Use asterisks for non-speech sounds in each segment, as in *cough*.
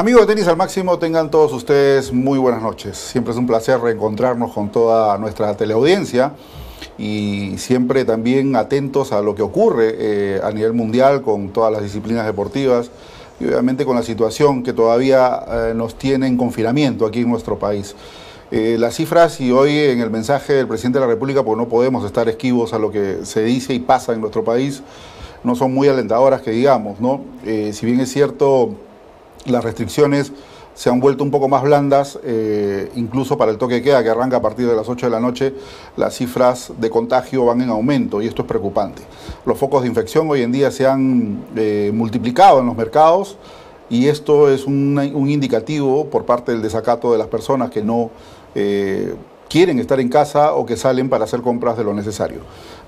Amigos de Tenis al Máximo, tengan todos ustedes muy buenas noches. Siempre es un placer reencontrarnos con toda nuestra teleaudiencia y siempre también atentos a lo que ocurre eh, a nivel mundial con todas las disciplinas deportivas y obviamente con la situación que todavía eh, nos tiene en confinamiento aquí en nuestro país. Eh, las cifras y hoy en el mensaje del presidente de la República, pues no podemos estar esquivos a lo que se dice y pasa en nuestro país, no son muy alentadoras que digamos, ¿no? si bien es cierto, las restricciones se han vuelto un poco más blandas, eh, incluso para el toque de queda que arranca a partir de las 8 de la noche, las cifras de contagio van en aumento y esto es preocupante. Los focos de infección hoy en día se han eh, multiplicado en los mercados y esto es un, indicativo por parte del desacato de las personas que no eh, quieren estar en casa o que salen para hacer compras de lo necesario.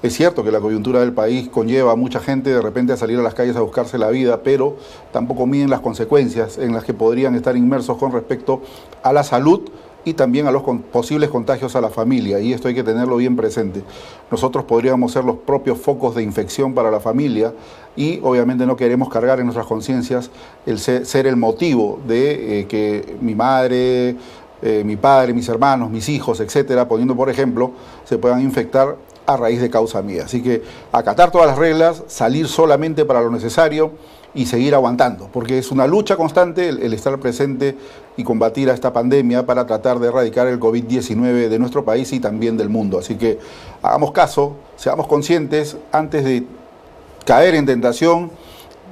Es cierto que la coyuntura del país conlleva a mucha gente de repente a salir a las calles a buscarse la vida, pero tampoco miden las consecuencias en las que podrían estar inmersos con respecto a la salud y también a los posibles contagios a la familia, y esto hay que tenerlo bien presente. Nosotros podríamos ser los propios focos de infección para la familia y obviamente no queremos cargar en nuestras conciencias el ser, el motivo de eh, que mi madre, eh, mi padre, mis hermanos, mis hijos, etcétera, poniendo por ejemplo, se puedan infectar a raíz de causa mía. Así que acatar todas las reglas, salir solamente para lo necesario y seguir aguantando, porque es una lucha constante el, estar presente y combatir a esta pandemia para tratar de erradicar el COVID-19 de nuestro país y también del mundo. Así que hagamos caso, seamos conscientes antes de caer en tentación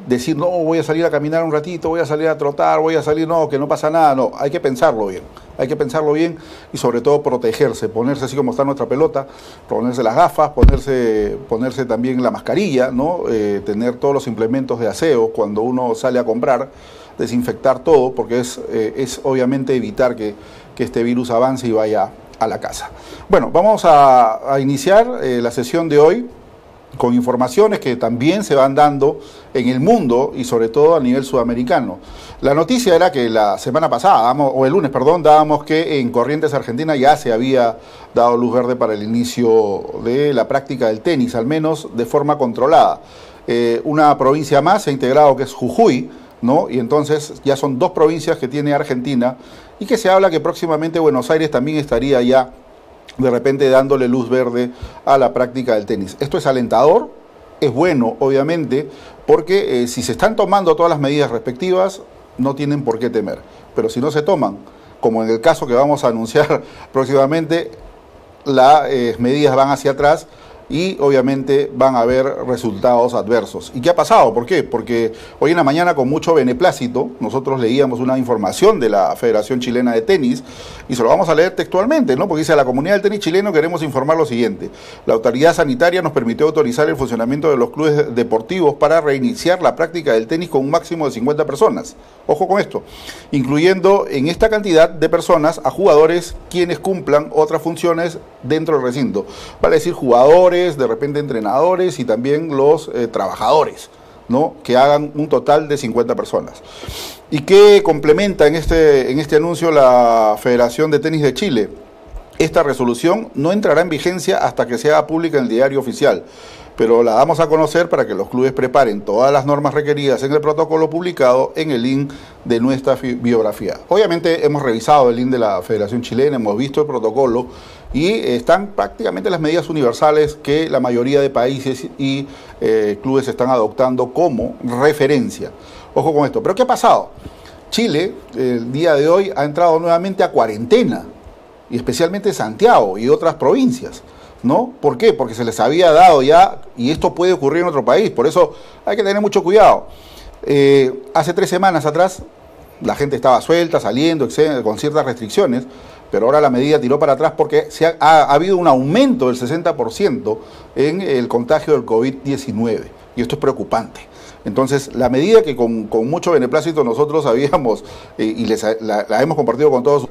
decir, no, voy a salir a caminar un ratito, voy a salir a trotar, voy a salir, no, que no pasa nada, no, hay que pensarlo bien, hay que pensarlo bien y sobre todo protegerse, ponerse así como está nuestra pelota, ponerse las gafas, ponerse, ponerse también la mascarilla, ¿no? Eh, tener todos los implementos de aseo cuando uno sale a comprar, desinfectar todo, porque es, eh, es obviamente evitar que, que, este virus avance y vaya a la casa. Bueno, vamos a, iniciar eh, la sesión de hoy con informaciones que también se van dando en el mundo y sobre todo a nivel sudamericano. La noticia era que la semana pasada, o el lunes, perdón, dábamos que en Corrientes Argentina ya se había dado luz verde para el inicio de la práctica del tenis, al menos de forma controlada. Eh, una provincia más se ha integrado que es Jujuy, ¿no? Y entonces ya son dos provincias que tiene Argentina y que se habla que próximamente Buenos Aires también estaría ya de repente dándole luz verde a la práctica del tenis. Esto es alentador, es bueno, obviamente, porque eh, si se están tomando todas las medidas respectivas, no tienen por qué temer. Pero si no se toman, como en el caso que vamos a anunciar *laughs* próximamente, las eh, medidas van hacia atrás y obviamente van a haber resultados adversos. ¿Y qué ha pasado? ¿Por qué? Porque hoy en la mañana con mucho beneplácito nosotros leíamos una información de la Federación Chilena de Tenis y se lo vamos a leer textualmente, ¿no? Porque dice, a la comunidad del tenis chileno queremos informar lo siguiente. La autoridad sanitaria nos permitió autorizar el funcionamiento de los clubes deportivos para reiniciar la práctica del tenis con un máximo de 50 personas. Ojo con esto, incluyendo en esta cantidad de personas a jugadores quienes cumplan otras funciones dentro del recinto. Vale decir, jugadores, de repente entrenadores y también los eh, trabajadores, ¿no? que hagan un total de 50 personas. ¿Y qué complementa en este, en este anuncio la Federación de Tenis de Chile? Esta resolución no entrará en vigencia hasta que sea pública en el diario oficial pero la damos a conocer para que los clubes preparen todas las normas requeridas en el protocolo publicado en el link de nuestra biografía. Obviamente hemos revisado el link de la Federación Chilena, hemos visto el protocolo y están prácticamente las medidas universales que la mayoría de países y eh, clubes están adoptando como referencia. Ojo con esto. Pero ¿qué ha pasado? Chile, el día de hoy, ha entrado nuevamente a cuarentena, y especialmente Santiago y otras provincias. ¿no? ¿Por qué? Porque se les había dado ya, y esto puede ocurrir en otro país, por eso hay que tener mucho cuidado. Eh, hace tres semanas atrás la gente estaba suelta, saliendo, con ciertas restricciones, pero ahora la medida tiró para atrás porque ha, habido un aumento del 60% en el contagio del COVID-19, y esto es preocupante. Entonces, la medida que con, mucho beneplácito nosotros *laughs* habíamos eh, y les, la hemos compartido con todos,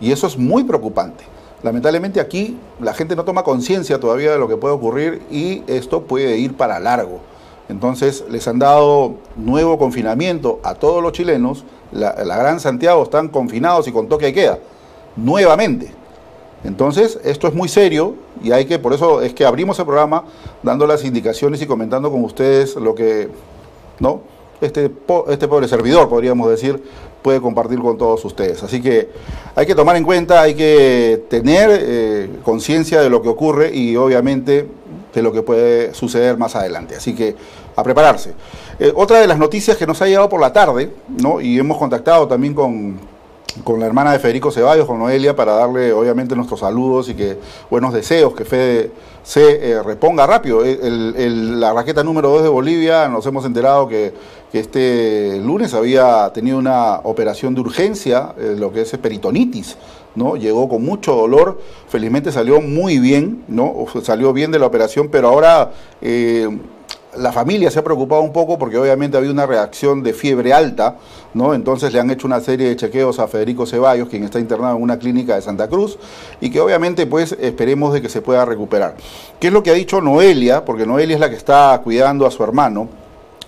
y eso es muy preocupante. Lamentablemente aquí la gente no toma conciencia todavía de lo que puede ocurrir y esto puede ir para largo. Entonces les han dado nuevo confinamiento a todos los chilenos. La, Gran Santiago están confinados y con toque de queda. Nuevamente. Entonces esto es muy serio y hay que, por eso es que abrimos el programa dando las indicaciones y comentando con ustedes lo que, ¿no? este, este pobre servidor, podríamos decir, puede compartir con todos ustedes. Así que hay que tomar en cuenta, hay que tener eh, conciencia de lo que ocurre y obviamente de lo que puede suceder más adelante. Así que a prepararse. Eh, otra de las noticias que nos ha llegado por la tarde, ¿no? y hemos contactado también con, con la hermana de Federico Ceballos, con Noelia, para darle obviamente nuestros saludos y que buenos deseos, que Fede se eh, reponga rápido. la raqueta número 2 de Bolivia, nos hemos enterado que, este lunes había tenido una operación de urgencia, eh, lo que es peritonitis, ¿no? Llegó con mucho dolor, felizmente salió muy bien, ¿no? Salió bien de la operación, pero ahora... Eh, la familia se ha preocupado un poco porque obviamente había una reacción de fiebre alta, ¿no? Entonces le han hecho una serie de chequeos a Federico Ceballos, quien está internado en una clínica de Santa Cruz, y que obviamente pues esperemos de que se pueda recuperar. ¿Qué es lo que ha dicho Noelia? Porque Noelia es la que está cuidando a su hermano.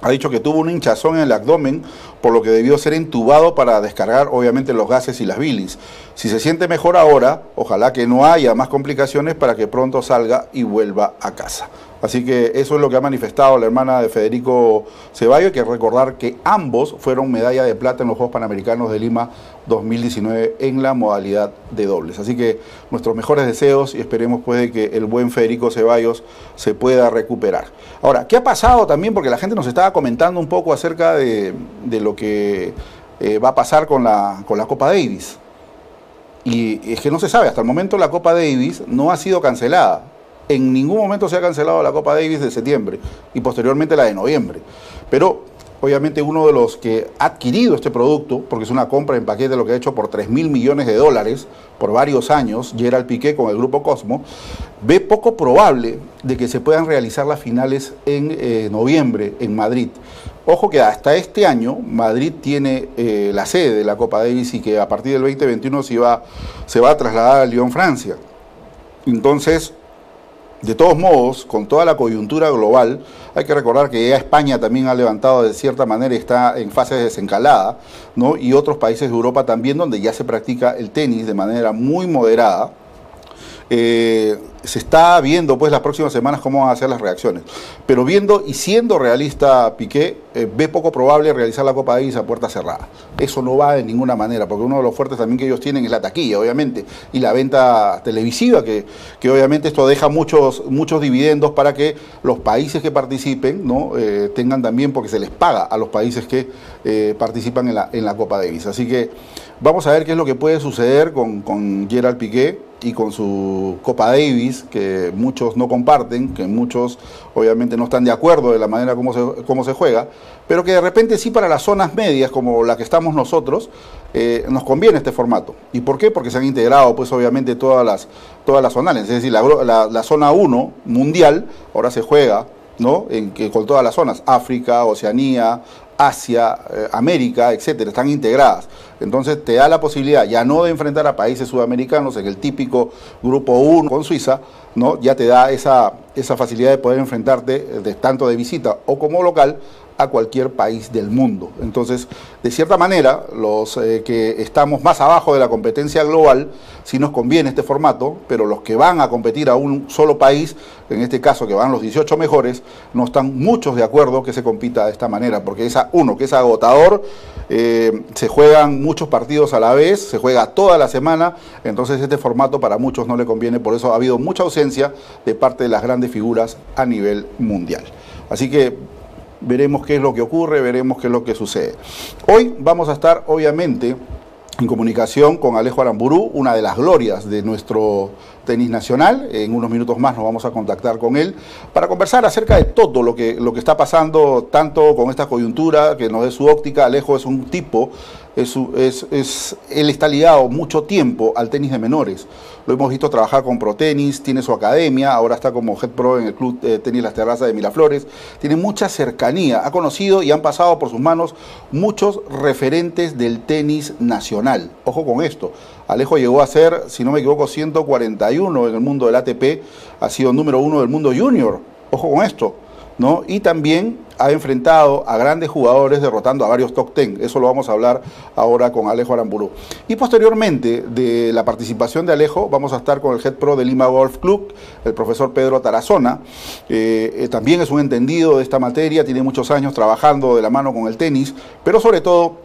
Ha dicho que tuvo una hinchazón en el abdomen, por lo que debió ser entubado para descargar obviamente los gases y las bilis. Si se siente mejor ahora, ojalá que no haya más complicaciones para que pronto salga y vuelva a casa. Así que eso es lo que ha manifestado la hermana de Federico Ceballos. Hay que recordar que ambos fueron medalla de plata en los Juegos Panamericanos de Lima 2019 en la modalidad de dobles. Así que nuestros mejores deseos y esperemos pues que el buen Federico Ceballos se pueda recuperar. Ahora, ¿qué ha pasado también? Porque la gente nos estaba comentando un poco acerca de, lo que eh, va a pasar con la, con la Copa Davis. Y es que no se sabe, hasta el momento la Copa Davis no ha sido cancelada en ningún momento se ha cancelado la Copa Davis de septiembre y posteriormente la de noviembre. Pero obviamente uno de los que ha adquirido este producto, porque es una compra en paquete lo que ha hecho por 3 mil millones de dólares por varios años, Gerald Piqué con el grupo Cosmo, ve poco probable de que se puedan realizar las finales en eh, noviembre en Madrid. Ojo que hasta este año Madrid tiene eh, la sede de la Copa Davis y que a partir del 2021 se, va, se va a trasladar a Lyon, Francia. Entonces, de todos modos, con toda la coyuntura global, hay que recordar que ya España también ha levantado de cierta manera, está en fase de desencalada, ¿no? y otros países de Europa también donde ya se practica el tenis de manera muy moderada. Eh, se está viendo pues las próximas semanas cómo van a ser las reacciones. Pero viendo y siendo realista Piqué, eh, ve poco probable realizar la Copa Davis a puerta cerrada. Eso no va de ninguna manera, porque uno de los fuertes también que ellos tienen es la taquilla, obviamente, y la venta televisiva, que, que obviamente esto deja muchos, muchos dividendos para que los países que participen ¿no? Eh, tengan también, porque se les paga a los países que participan en la, en la Copa Davis. Así que vamos a ver qué es lo que puede suceder con, con Gerald Piqué y con su Copa Davis, que muchos no comparten, que muchos obviamente no están de acuerdo de la manera como se, cómo se juega, pero que de repente sí para las zonas medias, como la que estamos nosotros, eh, nos conviene este formato. ¿Y por qué? Porque se han integrado, pues obviamente, todas las, todas las zonales. Es decir, la, la, zona 1 mundial ahora se juega ¿no? En que con todas las zonas, África, Oceanía, Asia, eh, América, etcétera, están integradas. Entonces te da la posibilidad ya no de enfrentar a países sudamericanos en el típico grupo 1 con Suiza, ¿no? ya te da esa, esa facilidad de poder enfrentarte de, tanto de visita o como local a cualquier país del mundo. Entonces, de cierta manera, los eh, que estamos más abajo de la competencia global, sí nos conviene este formato, pero los que van a competir a un solo país, en este caso que van los 18 mejores, no están muchos de acuerdo que se compita de esta manera, porque esa, uno, que es agotador, eh, se juegan muchos partidos a la vez, se juega toda la semana, entonces este formato para muchos no le conviene, por eso ha habido mucha ausencia de parte de las grandes figuras a nivel mundial. Así que veremos qué es lo que ocurre, veremos qué es lo que sucede. Hoy vamos a estar, obviamente, en comunicación con Alejo Aramburú, una de las glorias de nuestro tenis nacional. En unos minutos más nos vamos a contactar con él para conversar acerca de todo lo que, lo que está pasando, tanto con esta coyuntura, que nos dé su óptica. Alejo es un tipo, es, es, él está ligado mucho tiempo al tenis de menores. Lo hemos visto trabajar con ProTenis, tiene su academia, ahora está como head pro en el Club de Tenis Las Terrazas de Miraflores. Tiene mucha cercanía, ha conocido y han pasado por sus manos muchos referentes del tenis nacional. Ojo con esto, Alejo llegó a ser, si no me equivoco, 141 en el mundo del ATP, ha sido número uno del mundo junior. Ojo con esto. ¿No? Y también ha enfrentado a grandes jugadores derrotando a varios top ten. Eso lo vamos a hablar ahora con Alejo Aramburu. Y posteriormente de la participación de Alejo, vamos a estar con el head pro de Lima Golf Club, el profesor Pedro Tarazona. Eh, eh, también es un entendido de esta materia, tiene muchos años trabajando de la mano con el tenis, pero sobre todo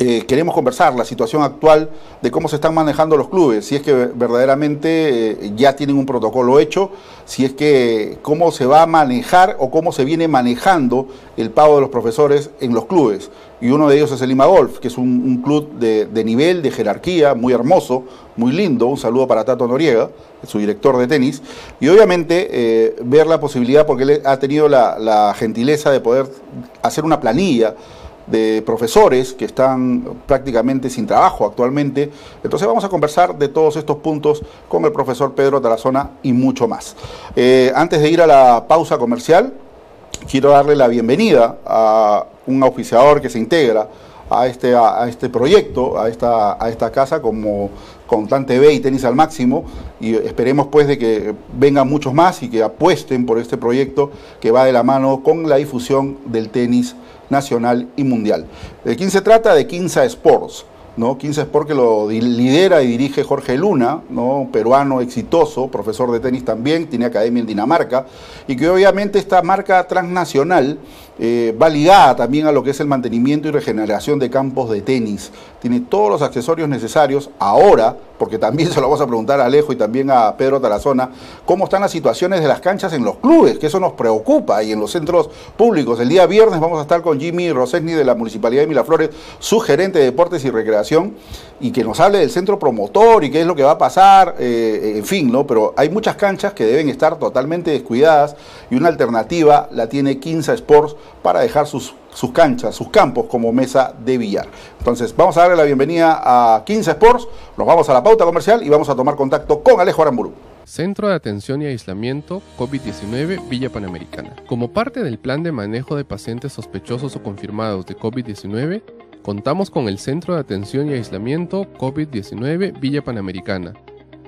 eh, queremos conversar la situación actual de cómo se están manejando los clubes, si es que verdaderamente eh, ya tienen un protocolo hecho, si es que cómo se va a manejar o cómo se viene manejando el pago de los profesores en los clubes. Y uno de ellos es el Lima Golf, que es un, club de, nivel, de jerarquía, muy hermoso, muy lindo. Un saludo para Tato Noriega, su director de tenis. Y obviamente eh, ver la posibilidad, porque él ha tenido la gentileza de poder hacer una planilla de profesores que están prácticamente sin trabajo actualmente. Entonces vamos a conversar de todos estos puntos con el profesor Pedro Tarazona y mucho más. Eh, antes de ir a la pausa comercial, quiero darle la bienvenida a un auspiciador que se integra a este, a, este proyecto, a esta, a esta casa como con Tan TV y Tenis al Máximo y esperemos pues de que vengan muchos más y que apuesten por este proyecto que va de la mano con la difusión del tenis nacional y mundial. ¿De quién se trata? De Quinza Sports. ¿no? Quinza Sports que lo lidera y dirige Jorge Luna, ¿no? peruano exitoso, profesor de tenis también, tiene academia en Dinamarca, y que obviamente esta marca transnacional eh, va ligada también a lo que es el mantenimiento y regeneración de campos de tenis. Tiene todos los accesorios necesarios ahora, porque también *laughs* se lo vamos a preguntar a Alejo y también a Pedro Tarazona, cómo están las situaciones de las canchas en los clubes, que eso nos preocupa, y en los centros públicos. El día viernes vamos a estar con Jimmy Rosesni de la Municipalidad de Miraflores, su gerente de Deportes y Recreación, y que nos hable del centro promotor y qué es lo que va a pasar, eh, en fin, ¿no? Pero hay muchas canchas que deben estar totalmente descuidadas y una alternativa la tiene Quinza Sports para dejar sus, sus canchas, sus campos como mesa de billar. Entonces, vamos a darle la bienvenida a 15 Sports, nos vamos a la pauta comercial y vamos a tomar contacto con Alejo Aramburu. Centro de Atención y Aislamiento COVID-19 Villa Panamericana. Como parte del plan de manejo de pacientes sospechosos o confirmados de COVID-19, contamos con el Centro de Atención y Aislamiento COVID-19 Villa Panamericana,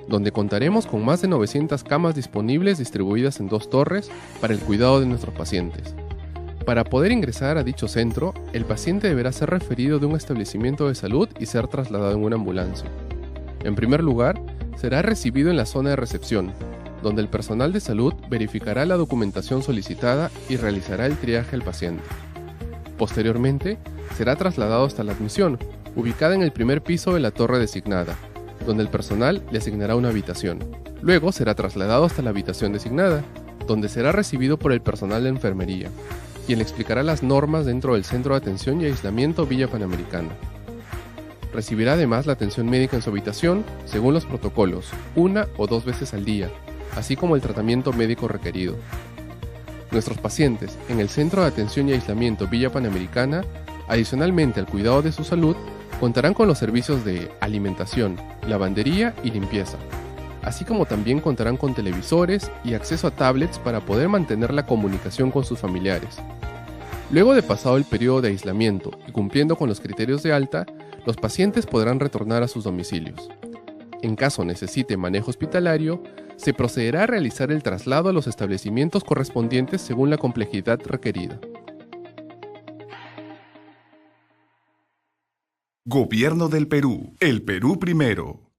donde contaremos con más de 900 camas disponibles distribuidas en dos torres para el cuidado de nuestros pacientes. Para poder ingresar a dicho centro, el paciente deberá ser referido de un establecimiento de salud y ser trasladado en una ambulancia. En primer lugar, será recibido en la zona de recepción, donde el personal de salud verificará la documentación solicitada y realizará el triaje al paciente. Posteriormente, será trasladado hasta la admisión, ubicada en el primer piso de la torre designada, donde el personal le asignará una habitación. Luego será trasladado hasta la habitación designada, donde será recibido por el personal de enfermería, quien le explicará las normas dentro del Centro de Atención y Aislamiento Villa Panamericana. Recibirá además la atención médica en su habitación, según los protocolos, una o dos veces al día, así como el tratamiento médico requerido. Nuestros pacientes en el Centro de Atención y Aislamiento Villa Panamericana, adicionalmente al cuidado de su salud, contarán con los servicios de alimentación, lavandería y limpieza, así como también contarán con televisores y acceso a tablets para poder mantener la comunicación con sus familiares. Luego de pasado el periodo de aislamiento y cumpliendo con los criterios de alta, los pacientes podrán retornar a sus domicilios. En caso necesite manejo hospitalario, se procederá a realizar el traslado a los establecimientos correspondientes según la complejidad requerida. Gobierno del Perú. El Perú primero.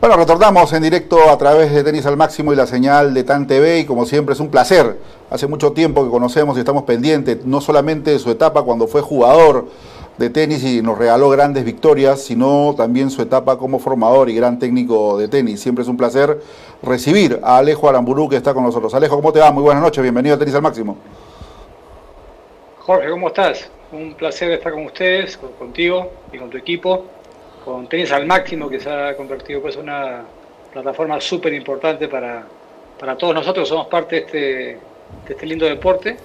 Bueno, retornamos en directo a través de Tenis al Máximo y la señal de TAN TV y como siempre es un placer. Hace mucho tiempo que conocemos y estamos pendientes no solamente de su etapa cuando fue jugador de tenis y nos regaló grandes victorias, sino también su etapa como formador y gran técnico de tenis. Siempre es un placer recibir a Alejo Aramburú que está con nosotros. Alejo, ¿cómo te va? Muy buenas noches, bienvenido a Tenis al Máximo. Jorge, ¿cómo estás? Un placer estar con ustedes, contigo y con tu equipo con Tenis al Máximo, que se ha convertido pues una plataforma súper importante para, para todos nosotros, somos parte de este, de este lindo deporte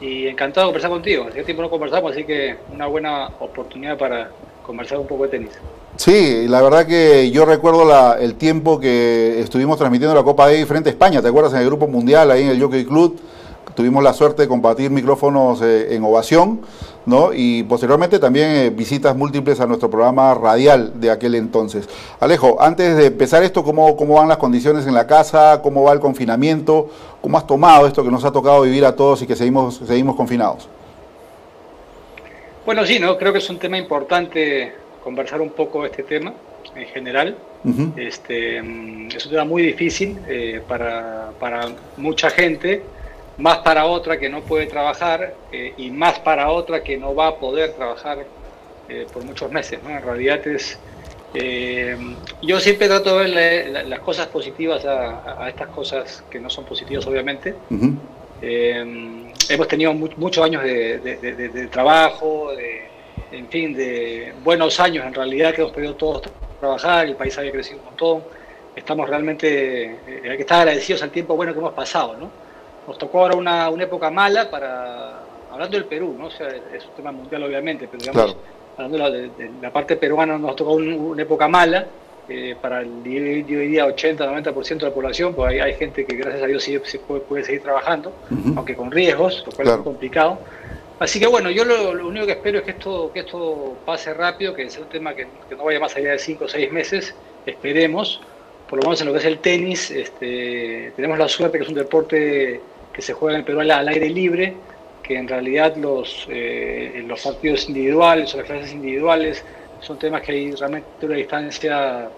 y encantado de conversar contigo. Hace tiempo no conversamos, así que una buena oportunidad para conversar un poco de tenis. Sí, la verdad que yo recuerdo el tiempo que estuvimos transmitiendo la Copa de frente a España, ¿te acuerdas? En el Grupo Mundial, ahí en el Jockey Club, tuvimos la suerte de compartir micrófonos eh, en Ovación, ¿no? Y posteriormente también eh, visitas múltiples a nuestro programa radial de aquel entonces. Alejo, antes de empezar esto, ¿cómo, ¿cómo van las condiciones en la casa? ¿Cómo va el confinamiento? ¿Cómo has tomado esto que nos ha tocado vivir a todos y que seguimos, seguimos confinados? Bueno, sí, ¿no? creo que es un tema importante conversar un poco este tema en general. este, mm, es un tema muy difícil eh, para, para, mucha gente, más para otra que no puede trabajar eh, y más para otra que no va a poder trabajar eh, por muchos meses. ¿no? En realidad es... yo siempre trato de ver las cosas positivas a, estas cosas que no son positivas, obviamente. hemos tenido muchos años de, de trabajo, de, en fin, de buenos años en realidad que hemos podido todos trabajar, el país había crecido un montón, estamos realmente, eh, hay que estar agradecidos al tiempo bueno que hemos pasado, ¿no? Nos tocó ahora una, una época mala para, hablando del Perú, ¿no? O sea, es un tema mundial obviamente, pero digamos, hablando de la, parte peruana nos tocó una época mala, eh, para el yo diría 80-90% de la población, pues hay, hay, gente que gracias a Dios sí, puede, seguir trabajando, aunque con riesgos, lo cual es complicado. Así que bueno, yo lo, único que espero es que esto, que esto pase rápido, que sea un tema que, no vaya más allá de 5 o 6 meses, esperemos, por lo menos en lo que es el tenis, este, tenemos la suerte que es un deporte que se juega en el Perú al, aire libre, que en realidad los, eh, los partidos individuales o las clases individuales son temas que hay realmente una distancia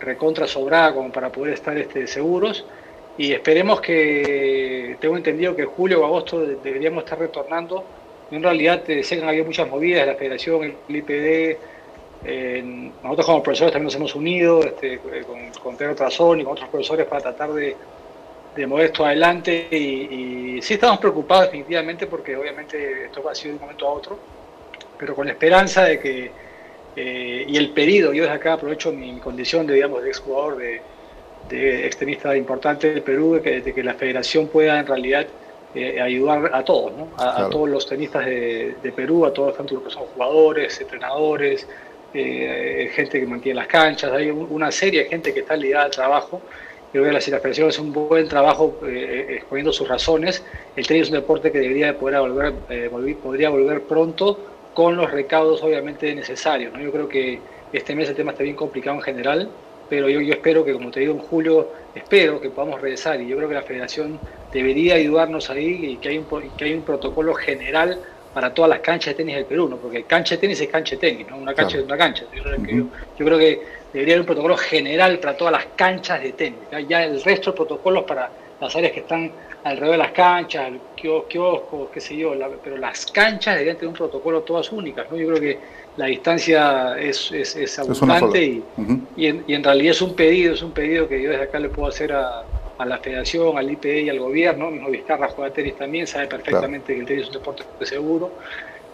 recontra sobrada como para poder estar este, seguros. Y esperemos que, tengo entendido que julio o agosto deberíamos estar retornando. En realidad eh, sé que han muchas movidas, la federación, el IPD, nosotros como profesores también nos hemos unido este, con, con Pedro Trazón y con otros profesores para tratar de, mover esto adelante y, sí estamos preocupados definitivamente porque obviamente esto va a sido de un momento a otro, pero con la esperanza de que, eh, y el pedido, yo desde acá aprovecho mi condición de, digamos, de exjugador, de, de extremista importante del Perú, de que la federación pueda en realidad eh, ayudar a todos, ¿no? a, todos los tenistas de, Perú, a todos tanto los que son jugadores, entrenadores, eh, gente que mantiene las canchas, hay una serie de gente que está ligada al trabajo. Creo que la Federación es un buen trabajo eh, exponiendo sus razones. El tenis es un deporte que debería poder volver, podría volver pronto con los recaudos obviamente necesarios. ¿no? Yo creo que este mes el tema está bien complicado en general, pero yo, yo espero que, como te digo, en julio, espero que podamos regresar y yo creo que la federación debería ayudarnos ahí y que hay un, que hay un protocolo general para todas las canchas de tenis del Perú, ¿no? porque cancha de tenis es cancha de tenis, ¿no? una cancha es una cancha. Yo, creo que debería haber un protocolo general para todas las canchas de tenis, ya el resto de protocolos para las áreas que están alrededor de las canchas, el kiosco, qué sé yo, pero las canchas deberían tener un protocolo todas únicas. ¿no? Yo creo que la distancia es, es, es abundante y, y, en, realidad es un pedido, es un pedido que yo desde acá le puedo hacer a, a la federación, al IPE y al gobierno. Mismo Vizcarra juega tenis también, sabe perfectamente que el tenis es un deporte seguro.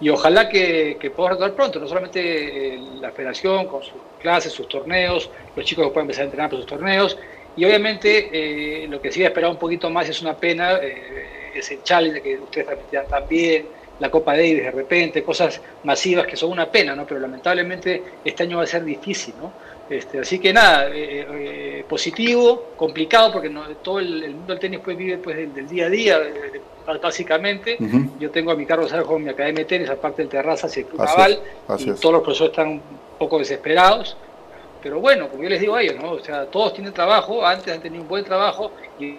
Y ojalá que, que podamos retomar pronto, no solamente eh, la federación con sus clases, sus torneos, los chicos que puedan empezar a entrenar por sus torneos. Y obviamente eh, lo que sí esperado un poquito más es una pena, eh, es el challenge que ustedes también, la Copa Davis de repente, cosas masivas que son una pena, ¿no? Pero lamentablemente este año va a ser difícil, ¿no? Este, así que nada, eh, eh, positivo, complicado, porque no, todo el, mundo del tenis pues, vive pues, del, día a día, básicamente. Yo tengo a mi cargo con mi academia de tenis, aparte del terraza el Club Naval, y todos los profesores están un poco desesperados. Pero bueno, como yo les digo a ellos, ¿no? o sea, todos tienen trabajo, antes han tenido un buen trabajo y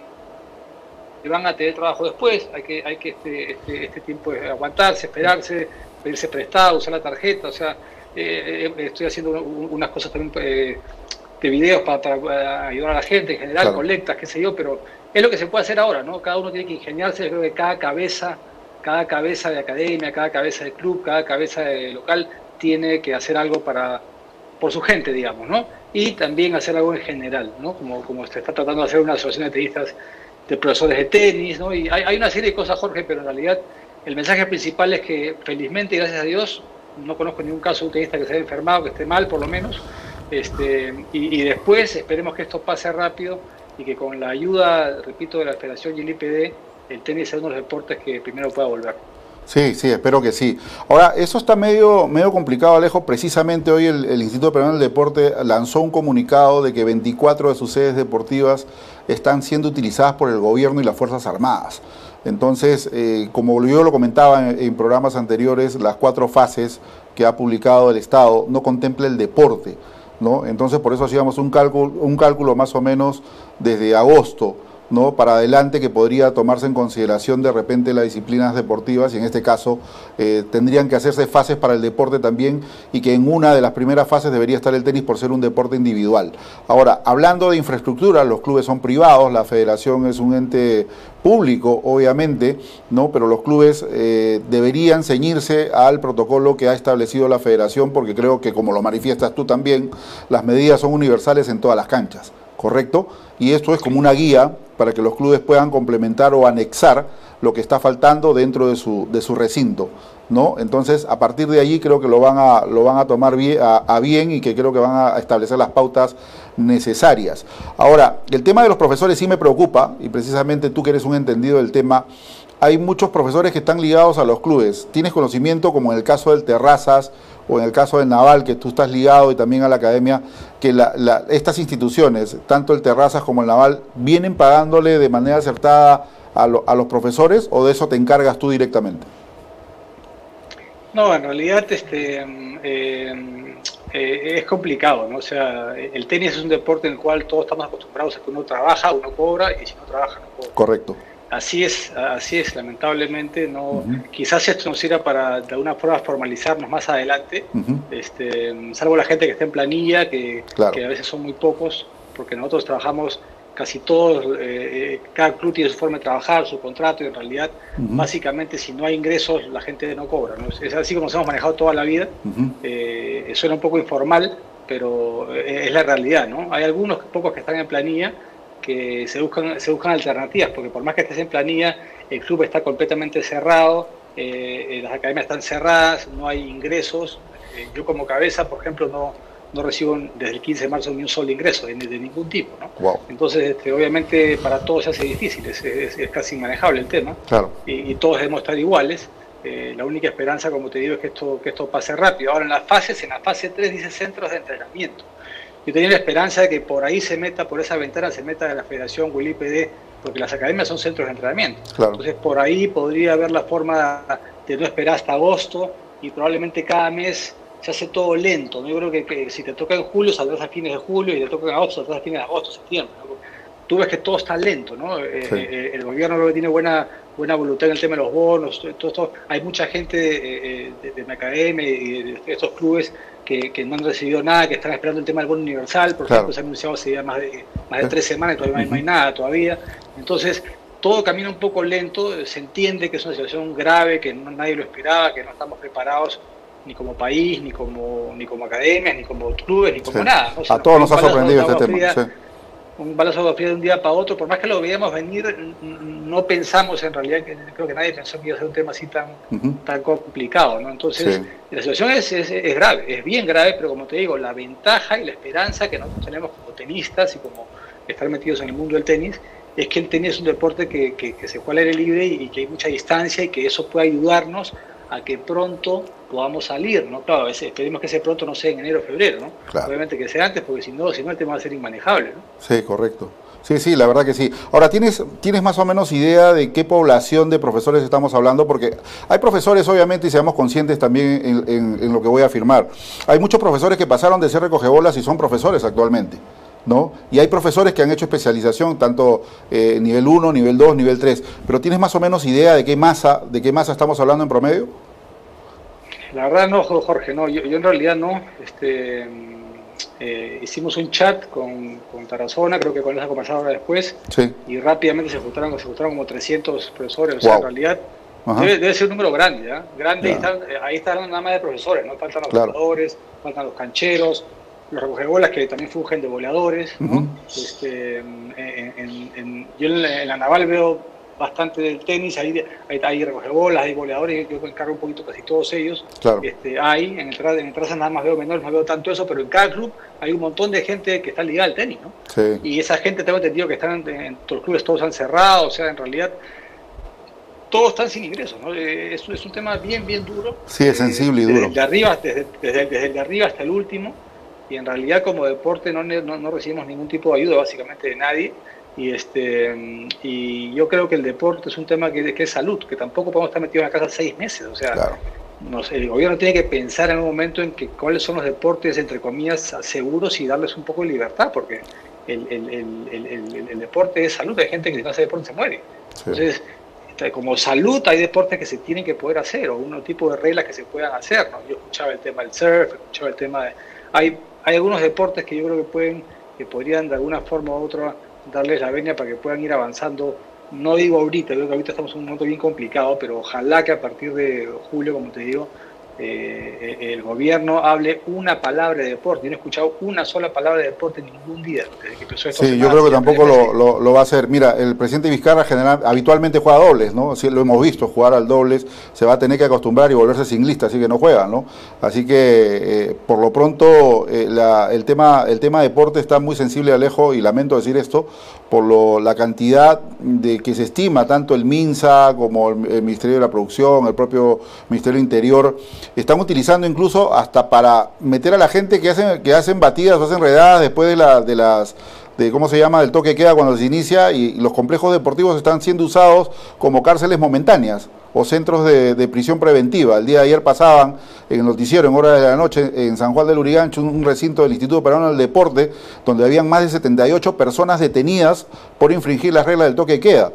van a tener trabajo después, hay que, hay que este, este, este tiempo aguantarse, esperarse, pedirse prestado, usar la tarjeta, o sea, eh, eh, estoy haciendo unas cosas también eh, de videos para, ayudar a la gente en general, colectas, qué sé yo, pero es lo que se puede hacer ahora, ¿no? Cada uno tiene que ingeniarse, creo que cada cabeza, cada cabeza de academia, cada cabeza de club, cada cabeza de local tiene que hacer algo para por su gente, digamos, ¿no? Y también hacer algo en general, ¿no? Como, como se está tratando de hacer una asociación de tenistas de profesores de tenis, ¿no? Y hay, una serie de cosas, Jorge, pero en realidad el mensaje principal es que felizmente, gracias a Dios, no conozco ningún caso de un tenista que se haya enfermado, que esté mal por lo menos, este, y, después esperemos que esto pase rápido y que con la ayuda, repito, de la Federación y el IPD, el tenis sea uno de los deportes que primero pueda volver. Sí, sí, espero que sí. Ahora, eso está medio, medio complicado, Alejo. Precisamente hoy el, el Instituto Peruano del Deporte lanzó un comunicado de que 24 de sus sedes deportivas están siendo utilizadas por el gobierno y las Fuerzas Armadas. Entonces, eh, como yo lo comentaba en, programas anteriores, las cuatro fases que ha publicado el Estado no contempla el deporte, ¿no? Entonces, por eso hacíamos un cálculo, un cálculo más o menos desde agosto ¿no? para adelante que podría tomarse en consideración de repente las disciplinas deportivas y en este caso eh, tendrían que hacerse fases para el deporte también y que en una de las primeras fases debería estar el tenis por ser un deporte individual. Ahora, hablando de infraestructura, los clubes son privados, la federación es un ente público, obviamente, ¿no? pero los clubes eh, deberían ceñirse al protocolo que ha establecido la federación porque creo que como lo manifiestas tú también, las medidas son universales en todas las canchas. ¿correcto? Y esto es como una guía para que los clubes puedan complementar o anexar lo que está faltando dentro de su, de su recinto. ¿no? Entonces, a partir de allí creo que lo van a, lo van a tomar bien, a, bien y que creo que van a establecer las pautas necesarias. Ahora, el tema de los profesores sí me preocupa, y precisamente tú que eres un entendido del tema, hay muchos profesores que están ligados a los clubes. ¿Tienes conocimiento, como en el caso del Terrazas o en el caso del Naval, que tú estás ligado y también a la academia, que estas instituciones, tanto el Terrazas como el Naval, vienen pagándole de manera acertada a, los profesores o de eso te encargas tú directamente? No, en realidad este, eh, eh, es complicado, ¿no? O sea, el tenis es un deporte en el cual todos estamos acostumbrados a que uno trabaja, uno cobra y si no trabaja no cobra. Correcto así es, así es, lamentablemente no. Quizás esto nos sirva para de alguna forma formalizarnos más adelante, este, salvo la gente que está en planilla, que, a veces son muy pocos, porque nosotros trabajamos casi todos, eh, eh, cada club tiene su forma de trabajar, su contrato, y en realidad, básicamente, si no hay ingresos, la gente no cobra. Es así como nos hemos manejado toda la vida. Eh, suena un poco informal, pero es la realidad, ¿no? Hay algunos pocos que están en planilla que se buscan, se buscan alternativas, porque por más que estés en planilla, el club está completamente cerrado, eh, eh, las academias están cerradas, no hay ingresos. Eh, yo como cabeza, por ejemplo, no, no recibo desde el 15 de marzo ni un solo ingreso de, ningún tipo. ¿no? Entonces, este, obviamente, para todos se hace difícil, es, es, casi inmanejable el tema. Claro. Y, todos debemos estar iguales. la única esperanza, como te digo, es que esto, que esto pase rápido. Ahora, en las fases, en la fase 3 dice centros de entrenamiento. Yo tenía la esperanza de que por ahí se meta, por esa ventana se meta de la Federación Willy PD, porque las academias son centros de entrenamiento. Entonces por ahí podría haber la forma de no esperar hasta agosto y probablemente cada mes se hace todo lento. Yo creo que, si te toca en julio saldrás a fines de julio y te toca en agosto saldrás a fines de agosto, septiembre. Tú ves que todo está lento, ¿no? Eh, eh, el gobierno lo que tiene buena buena voluntad en el tema de los bonos, todo esto. Hay mucha gente de, de, de, mi academia y de estos clubes que, no han recibido nada, que están esperando el tema del bono universal, por ejemplo, se ha anunciado hace más de, más de tres semanas y todavía no hay, nada todavía. Entonces, todo camina un poco lento, se entiende que es una situación grave, que nadie lo esperaba, que no estamos preparados ni como país, ni como, ni como academias, ni como clubes, ni como nada. a todos nos ha sorprendido este tema un balazo de de un día para otro, por más que lo veíamos venir, no pensamos en realidad, que creo que nadie pensó que iba a ser un tema así tan, tan complicado, ¿no? Entonces, la situación es, es, grave, es bien grave, pero como te digo, la ventaja y la esperanza que nosotros tenemos como tenistas y como estar metidos en el mundo del tenis, es que el tenis es un deporte que, que, se juega al aire libre y, y que hay mucha distancia y que eso puede ayudarnos a que pronto podamos salir, ¿no? Claro, esperemos que ese pronto no sea en enero o febrero, ¿no? Obviamente que sea antes, porque si no, si no el tema va a ser inmanejable, ¿no? Sí, correcto. Sí, sí, la verdad que sí. Ahora, ¿tienes, ¿tienes más o menos idea de qué población de profesores estamos hablando? Porque hay profesores, obviamente, y seamos conscientes también en, lo que voy a afirmar. Hay muchos profesores que pasaron de ser recogebolas y son profesores actualmente. ¿No? Y hay profesores que han hecho especialización, tanto eh, nivel 1, nivel 2, nivel 3. Pero ¿tienes más o menos idea de qué masa, de qué masa estamos hablando en promedio? La verdad no, Jorge, no, yo, en realidad no. Este, eh, hicimos un chat con, con, Tarazona, creo que con eso conversado ahora después, y rápidamente se juntaron, se juntaron como 300 profesores, o sea, en realidad debe, ser un número grande, ¿ya? Grande, y están, eh, ahí están nada más de profesores, ¿no? Faltan los jugadores, faltan los cancheros, los recogebolas que también fungen de voladores, ¿no? este, en, yo en la naval veo bastante del tenis, hay, hay, hay bolas, hay boleadores, yo encargo un poquito casi todos ellos. Este, hay, en el, en el nada más veo menores, no veo tanto eso, pero en cada club hay un montón de gente que está ligada al tenis, ¿no? Y esa gente tengo entendido que están en, todos los clubes, todos han cerrado, o sea, en realidad todos están sin ingresos, ¿no? Eh, es, es un tema bien, bien duro. Sí, es sensible y duro. Desde, arriba, desde, desde, el de arriba hasta el último, y en realidad como deporte no, no, no recibimos ningún tipo de ayuda básicamente de nadie Y, este, y yo creo que el deporte es un tema que, que es salud, que tampoco podemos estar metidos en la casa seis meses. O sea, el gobierno tiene que pensar en un momento en que cuáles son los deportes, entre comillas, seguros y darles un poco de libertad, porque el, el, deporte es salud. Hay gente que si no hace deporte se muere. Entonces, como salud hay deportes que se tienen que poder hacer o un tipo de reglas que se puedan hacer. ¿no? Yo escuchaba el tema del surf, escuchaba el tema de... Hay, hay algunos deportes que yo creo que pueden, que podrían de alguna forma u otra darles la venia para que puedan ir avanzando. No digo ahorita, creo que ahorita estamos en un momento bien complicado, pero ojalá que a partir de julio, como te digo, eh, el gobierno hable una palabra de deporte. Yo no he escuchado una sola palabra de deporte ningún día. sí, yo creo que tampoco lo, lo, va a hacer. Mira, el presidente Vizcarra general, habitualmente juega dobles, ¿no? lo hemos visto, jugar al dobles, se va a tener que acostumbrar y volverse singlista, así que no juega, ¿no? Así que, eh, por lo pronto, eh, el, tema, el tema deporte está muy sensible, Alejo, y lamento decir esto, por lo, la cantidad de que se estima, tanto el MINSA como el, el Ministerio de la Producción, el propio Ministerio Interior, están utilizando incluso hasta para meter a la gente que hacen, que hacen batidas o hacen redadas después de, la, de las de cómo se llama del toque queda cuando se inicia y, los complejos deportivos están siendo usados como cárceles momentáneas o centros de, prisión preventiva. El día de ayer pasaban en el noticiero en hora de la noche en San Juan del Urigancho, un recinto del Instituto Peruano del Deporte, donde habían más de 78 personas detenidas por infringir las reglas del toque queda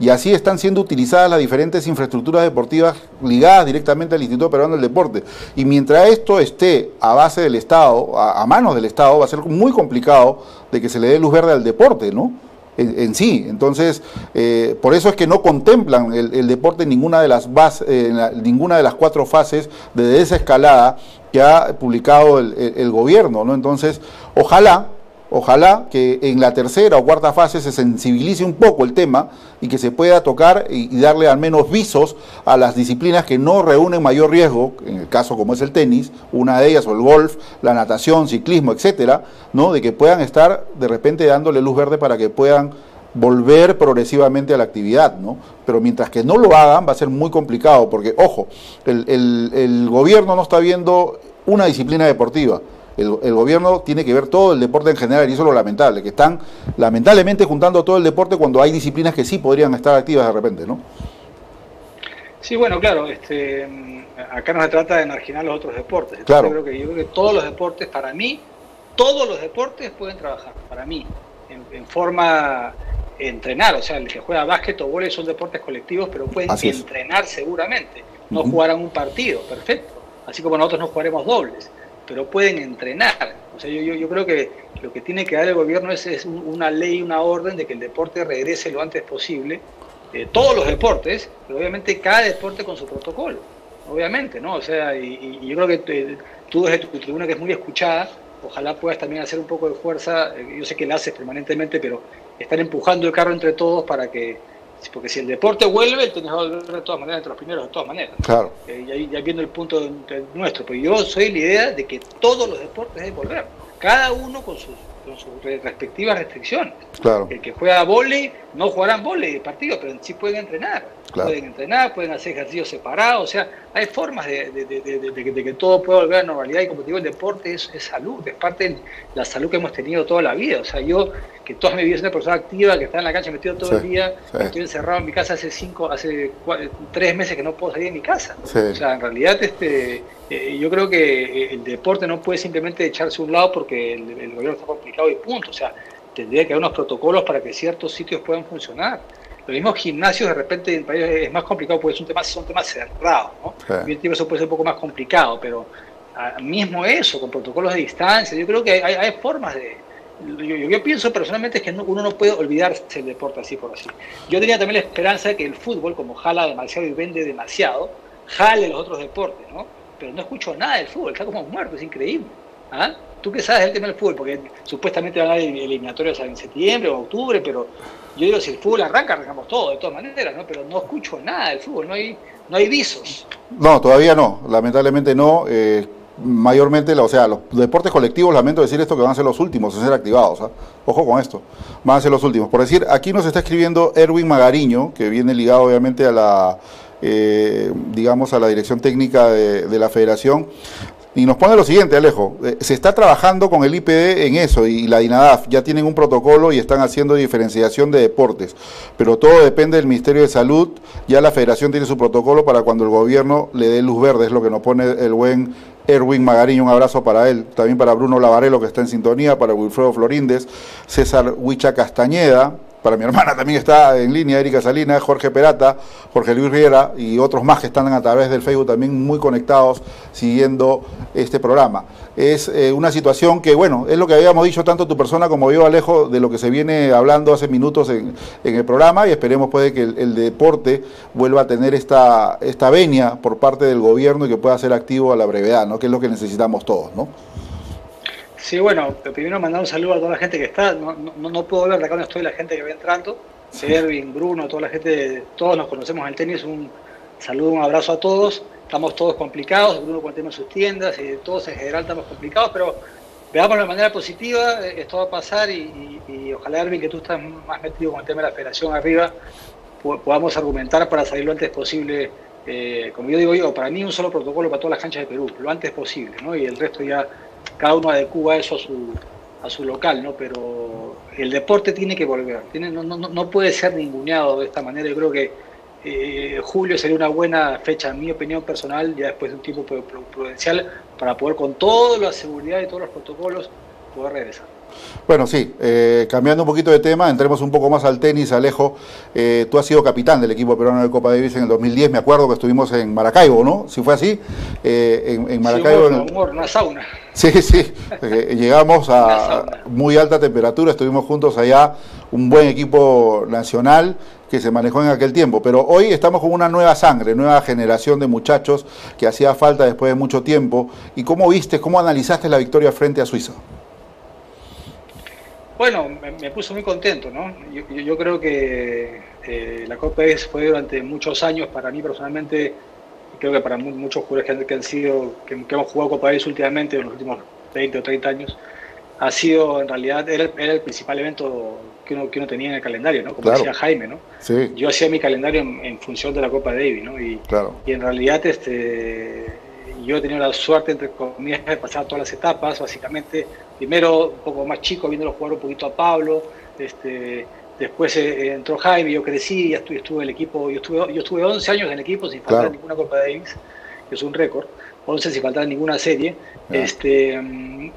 y así están siendo utilizadas las diferentes infraestructuras deportivas ligadas directamente al Instituto Peruano del Deporte. Y mientras esto esté a base del Estado, a, manos del Estado, va a ser muy complicado de que se le dé luz verde al deporte, ¿no? En, sí. Entonces, eh, por eso es que no contemplan el, deporte en ninguna de las bases, en ninguna de las cuatro fases de desescalada que ha publicado el, el gobierno, ¿no? Entonces, ojalá Ojalá que en la tercera o cuarta fase se sensibilice un poco el tema y que se pueda tocar y, darle al menos visos a las disciplinas que no reúnen mayor riesgo, en el caso como es el tenis, una de ellas o el golf, la natación, ciclismo, etcétera, ¿no? de que puedan estar de repente dándole luz verde para que puedan volver progresivamente a la actividad, ¿no? Pero mientras que no lo hagan va a ser muy complicado, porque, ojo, el gobierno no está viendo una disciplina deportiva, el, gobierno tiene que ver todo el deporte en general y eso es lo lamentable, que están lamentablemente juntando todo el deporte cuando hay disciplinas que sí podrían estar activas de repente, ¿no? Sí, bueno, claro, este, acá no se trata de marginar los otros deportes. Claro. Yo creo, que, yo creo que todos los deportes, para mí, todos los deportes pueden trabajar, para mí, en, forma entrenar, o sea, el que juega básquet o vóley son deportes colectivos, pero pueden entrenar seguramente, no jugarán un partido, perfecto, así como nosotros no jugaremos dobles pero pueden entrenar. O sea, yo, yo, creo que lo que tiene que dar el gobierno es, es, una ley, una orden de que el deporte regrese lo antes posible. Eh, todos los deportes, pero obviamente cada deporte con su protocolo. Obviamente, ¿no? O sea, y, yo creo que eh, tú desde tu tribuna que es muy escuchada, ojalá puedas también hacer un poco de fuerza. Eh, yo sé que la haces permanentemente, pero están empujando el carro entre todos para que porque si el deporte vuelve, el tenis va a volver de todas maneras, entre los primeros de todas maneras. Claro. Eh, y ahí ya viendo el punto nuestro, pues yo soy la idea de que todos los deportes deben volver, cada uno con sus con sus respectivas restricciones. Claro. El que juega vóley no jugarán vóley de partido, pero sí pueden entrenar. Pueden entrenar, pueden hacer ejercicios separados, o sea, hay formas de, que todo pueda volver a normalidad y como te digo, el deporte es, salud, es parte de la salud que hemos tenido toda la vida. O sea, yo que toda mi vida soy una persona activa, que está en la cancha metido todo el día, estoy encerrado en mi casa hace cinco, hace tres meses que no puedo salir de mi casa. O sea, en realidad este eh, yo creo que eh, el deporte no puede simplemente echarse a un lado porque el, gobierno está complicado y punto. O sea, tendría que haber unos protocolos para que ciertos sitios puedan funcionar. Los mismos gimnasios de repente en países es más complicado porque son temas, son temas cerrados, ¿no? eso puede ser un poco más complicado, pero ah, mismo eso, con protocolos de distancia, yo creo que hay, formas de... Yo, yo, pienso personalmente que uno no puede olvidarse del deporte así por así. Yo tenía también la esperanza de que el fútbol, como jala demasiado y vende demasiado, jale los otros deportes, ¿no? pero no escucho nada del fútbol, está como muerto, es increíble. ¿Ah? ¿Tú qué sabes del tema del fútbol? Porque supuestamente van a haber eliminatorios en septiembre o octubre, pero yo digo, si el fútbol arranca, arrancamos todo, de todas maneras, ¿no? Pero no escucho nada del fútbol, no hay, no hay visos. No, todavía no, lamentablemente no. Eh, mayormente, o sea, los deportes colectivos, lamento decir esto, que van a ser los últimos en ser activados. ¿ah? Ojo con esto, van a ser los últimos. Por decir, aquí nos está escribiendo Erwin Magariño, que viene ligado obviamente a la eh, digamos, a la dirección técnica de, la federación. Y nos pone lo siguiente, Alejo, eh, se está trabajando con el IPD en eso y la DINADAF ya tienen un protocolo y están haciendo diferenciación de deportes, pero todo depende del Ministerio de Salud, ya la federación tiene su protocolo para cuando el gobierno le dé luz verde, es lo que nos pone el buen Erwin Magariño, un abrazo para él, también para Bruno Lavarelo que está en sintonía, para Wilfredo Florindes, César Huicha Castañeda, para mi hermana también está en línea, Erika Salinas, Jorge Perata, Jorge Luis Riera y otros más que están a través del Facebook también muy conectados siguiendo este programa. Es eh, una situación que, bueno, es lo que habíamos dicho tanto tu persona como yo, Alejo, de lo que se viene hablando hace minutos en, el programa y esperemos pues que el, deporte vuelva a tener esta, esta venia por parte del gobierno y que pueda ser activo a la brevedad, ¿no? que es lo que necesitamos todos. ¿no? Sí, bueno, primero mandar un saludo a toda la gente que está. No, no, no puedo ver de acá donde estoy la gente que va entrando. Erwin, Bruno, toda la gente, todos nos conocemos en el tenis. Un saludo, un abrazo a todos. Estamos todos complicados. Bruno con sus tiendas y todos en general estamos complicados, pero veámoslo de manera positiva. Esto va a pasar y, ojalá, Erwin, que tú estás más metido con el tema de la federación arriba, podamos argumentar para salir lo antes posible. Eh, como yo digo yo, para mí un solo protocolo para todas las canchas de Perú, lo antes posible, ¿no? Y el resto ya cada uno adecua eso a su, a su local, ¿no? Pero el deporte tiene que volver, tiene, no, no, no puede ser ninguneado de esta manera. Yo creo que eh, julio sería una buena fecha, en mi opinión personal, ya después de un tiempo prudencial, para poder con toda la seguridad y todos los protocolos poder regresar. Bueno, sí, eh, cambiando un poquito de tema, entremos un poco más al tenis, Alejo. Eh, tú has sido capitán del equipo peruano de Copa Davis en el 2010, me acuerdo que estuvimos en Maracaibo, ¿no? Si fue así, en, en, Maracaibo. Sí, en una sauna. Sí, sí, llegamos a muy alta temperatura, estuvimos juntos allá, un buen equipo nacional que se manejó en aquel tiempo, pero hoy estamos con una nueva sangre, nueva generación de muchachos que hacía falta después de mucho tiempo. ¿Y cómo viste, cómo analizaste la victoria frente a Suiza? Bueno, me, puso muy contento, ¿no? Yo, creo que eh, la Copa ES fue durante muchos años, para mí personalmente, creo que para muchos jugadores que han, sido, que, hemos jugado Copa ES últimamente, en los últimos 20 o 30 años, ha sido en realidad, era, el principal evento que uno, que uno tenía en el calendario, ¿no? Como decía Jaime, ¿no? Sí. Yo hacía mi calendario en, función de la Copa Davis, ¿no? Y, y en realidad este, yo he tenido la suerte, entre comillas, de pasar todas las etapas, básicamente, primero un poco más chico, viéndolo jugar un poquito a Pablo, este, después eh, entró Jaime, yo crecí, ya estuve, estuve en el equipo, yo estuve, yo estuve 11 años en el equipo sin faltar ninguna Copa Davis, que es un récord, 11 sin faltar ninguna serie, este,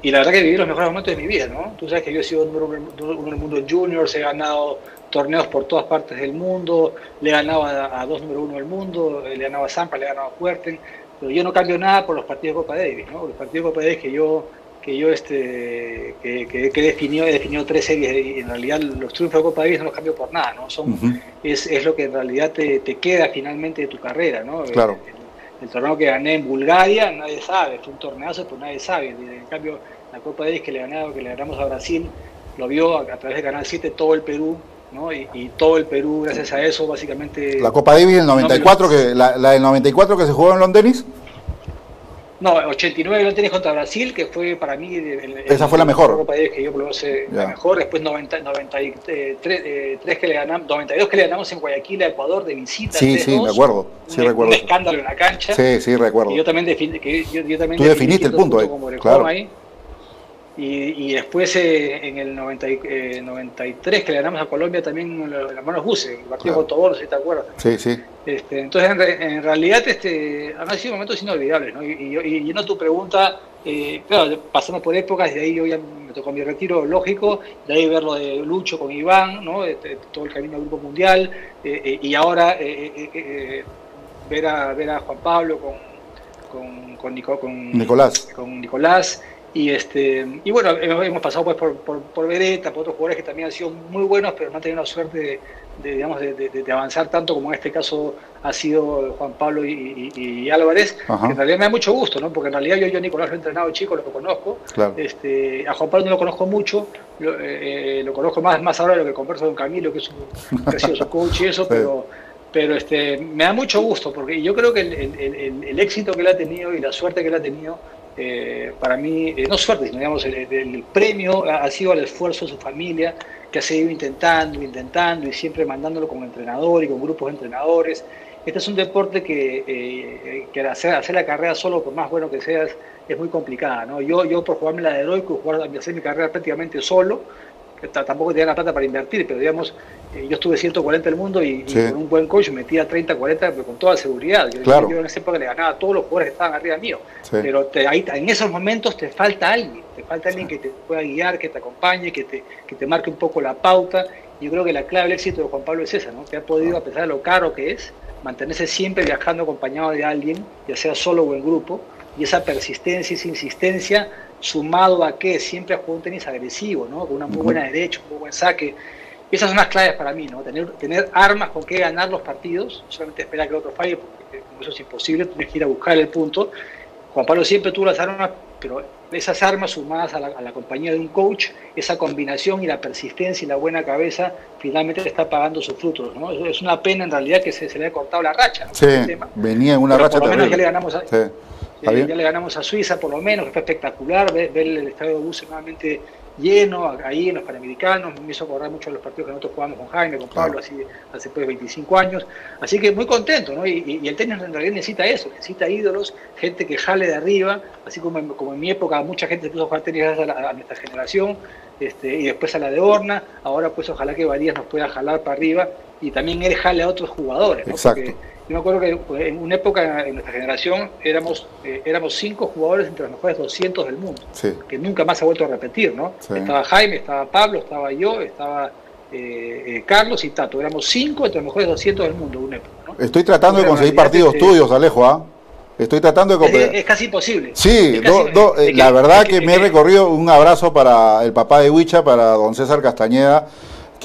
y la verdad que viví los mejores momentos de mi vida, ¿no? Tú sabes que yo he sido número uno del mundo juniors, he ganado torneos por todas partes del mundo, le he ganado a, dos número uno del mundo, le he ganado a Zampa, le he ganado a Huerten, pero yo no cambio nada por los partidos de Copa Davis, ¿no? Los partidos de Copa Davis que yo que yo este que, que, he definido tres series y en realidad los triunfos de Copa Davis no los cambio por nada, ¿no? Son, es, es, lo que en realidad te, te, queda finalmente de tu carrera, ¿no? Claro. El, torneo que gané en Bulgaria, nadie sabe, fue un torneazo, pero nadie sabe. En cambio, la Copa Davis que le, ganamos, que le ganamos a Brasil, lo vio a, través de Canal 7 todo el Perú, ¿no? Y, todo el Perú, gracias a eso, básicamente... La Copa Davis del 94, que, la, la del 94 que se jugó en Londres no, 89 lo tenés contra Brasil, que fue para mí. Esa fue la mejor. que yo probé la mejor. Después 90, 93 eh, que le ganamos, 92 que le ganamos en Guayaquil a Ecuador de visita. Sí, sí, me acuerdo. Sí, un, recuerdo. Un escándalo en la cancha. Sí, sí, recuerdo. Y yo también, defini, que yo, yo también Tú definiste el punto, ahí. Como claro. ahí. Y, y, después eh, en el 90, eh, 93 que le ganamos a Colombia también los hermanos Buse, el partido claro. con si te acuerdas. Sí, sí. Este, entonces, en, en, realidad este, han sido momentos inolvidables. ¿no? Y, y, y tu pregunta, eh, claro, pasamos por épocas, de ahí yo ya me tocó mi retiro lógico, de ahí ver lo de Lucho con Iván, ¿no? Este, todo el camino del Grupo Mundial, eh, eh, y ahora ver, a, ver a Juan Pablo con, con, con, Nico, con Nicolás. Con Nicolás y, este, y bueno, hemos pasado pues por, por, por Beretta, por otros jugadores que también han sido muy buenos, pero no han tenido la suerte de, digamos, de, de, avanzar tanto como en este caso ha sido Juan Pablo y, y, Álvarez, que en realidad me da mucho gusto, ¿no? porque en realidad yo, yo a Nicolás lo he entrenado chico, lo conozco, este, a Juan Pablo no lo conozco mucho, lo, eh, lo, conozco más, más ahora de lo que converso con Camilo, que, es un, que ha sido su coach y eso, pero pero este, me da mucho gusto porque yo creo que el, el, el, el, éxito que él ha tenido y la suerte que él ha tenido eh, para mí, eh, no suerte, sino digamos, el, premio ha, sido el esfuerzo de su familia, que ha seguido intentando, intentando y siempre mandándolo como entrenador y con grupos de entrenadores. este es un deporte que, eh, que hacer, hacer, la carrera solo, por más bueno que seas, es muy complicada. ¿no? Yo, yo por jugarme la de heroico, jugar, hacer mi carrera prácticamente solo, tampoco tenía la plata para invertir, pero digamos, eh, yo estuve 140 el mundo y, con un buen coach metía 30, 40, pero con toda seguridad. Yo, claro. yo en esa época le ganaba a todos los jugadores que estaban arriba mío. Pero ahí, en esos momentos te falta alguien, te falta alguien que te pueda guiar, que te acompañe, que te, que te marque un poco la pauta. Yo creo que la clave del éxito de Juan Pablo es esa, ¿no? que ha podido, a pesar de lo caro que es, mantenerse siempre viajando acompañado de alguien, ya sea solo o en grupo, y esa persistencia y esa insistencia sumado a que siempre ha jugado un tenis agresivo, ¿no? con una muy buena derecha, un muy buen saque. Esas son las claves para mí, ¿no? tener, tener armas con que ganar los partidos, solamente esperar que el otro falle, porque eso es imposible, tienes que ir a buscar el punto. Juan Pablo siempre tuvo las armas, pero esas armas sumadas a la, compañía de un coach, esa combinación y la persistencia y la buena cabeza, finalmente está pagando sus frutos. ¿no? Es una pena en realidad que se, le haya cortado la racha. Sí, venía en una racha por lo menos ya le ganamos a, eh, ya le ganamos a Suiza por lo menos, que fue espectacular ver, el estadio de Buse nuevamente lleno, ahí en los Panamericanos, me hizo acordar mucho de los partidos que nosotros jugamos con Jaime, con Pablo, así, hace pues 25 años, así que muy contento, ¿no? Y, el tenis en realidad necesita eso, necesita ídolos, gente que jale de arriba, así como en, como en mi época mucha gente se puso a jugar tenis a, nuestra generación, este, y después a la de Horna, ahora pues ojalá que Varías nos pueda jalar para arriba, y también él jale a otros jugadores, ¿no? Exacto. Yo me acuerdo que pues, en una época en nuestra generación éramos, eh, éramos cinco jugadores entre los mejores 200 del mundo, que nunca más se ha vuelto a repetir, ¿no? Estaba Jaime, estaba Pablo, estaba yo, estaba eh, eh, Carlos y Tato. Éramos cinco entre los mejores 200 del mundo en una época, ¿no? Estoy tratando de conseguir partidos tuyos, Alejo, ¿ah? Estoy tratando de... Es, es casi imposible. Sí, la verdad que, me he recorrido un abrazo para el papá de Huicha, para don César Castañeda,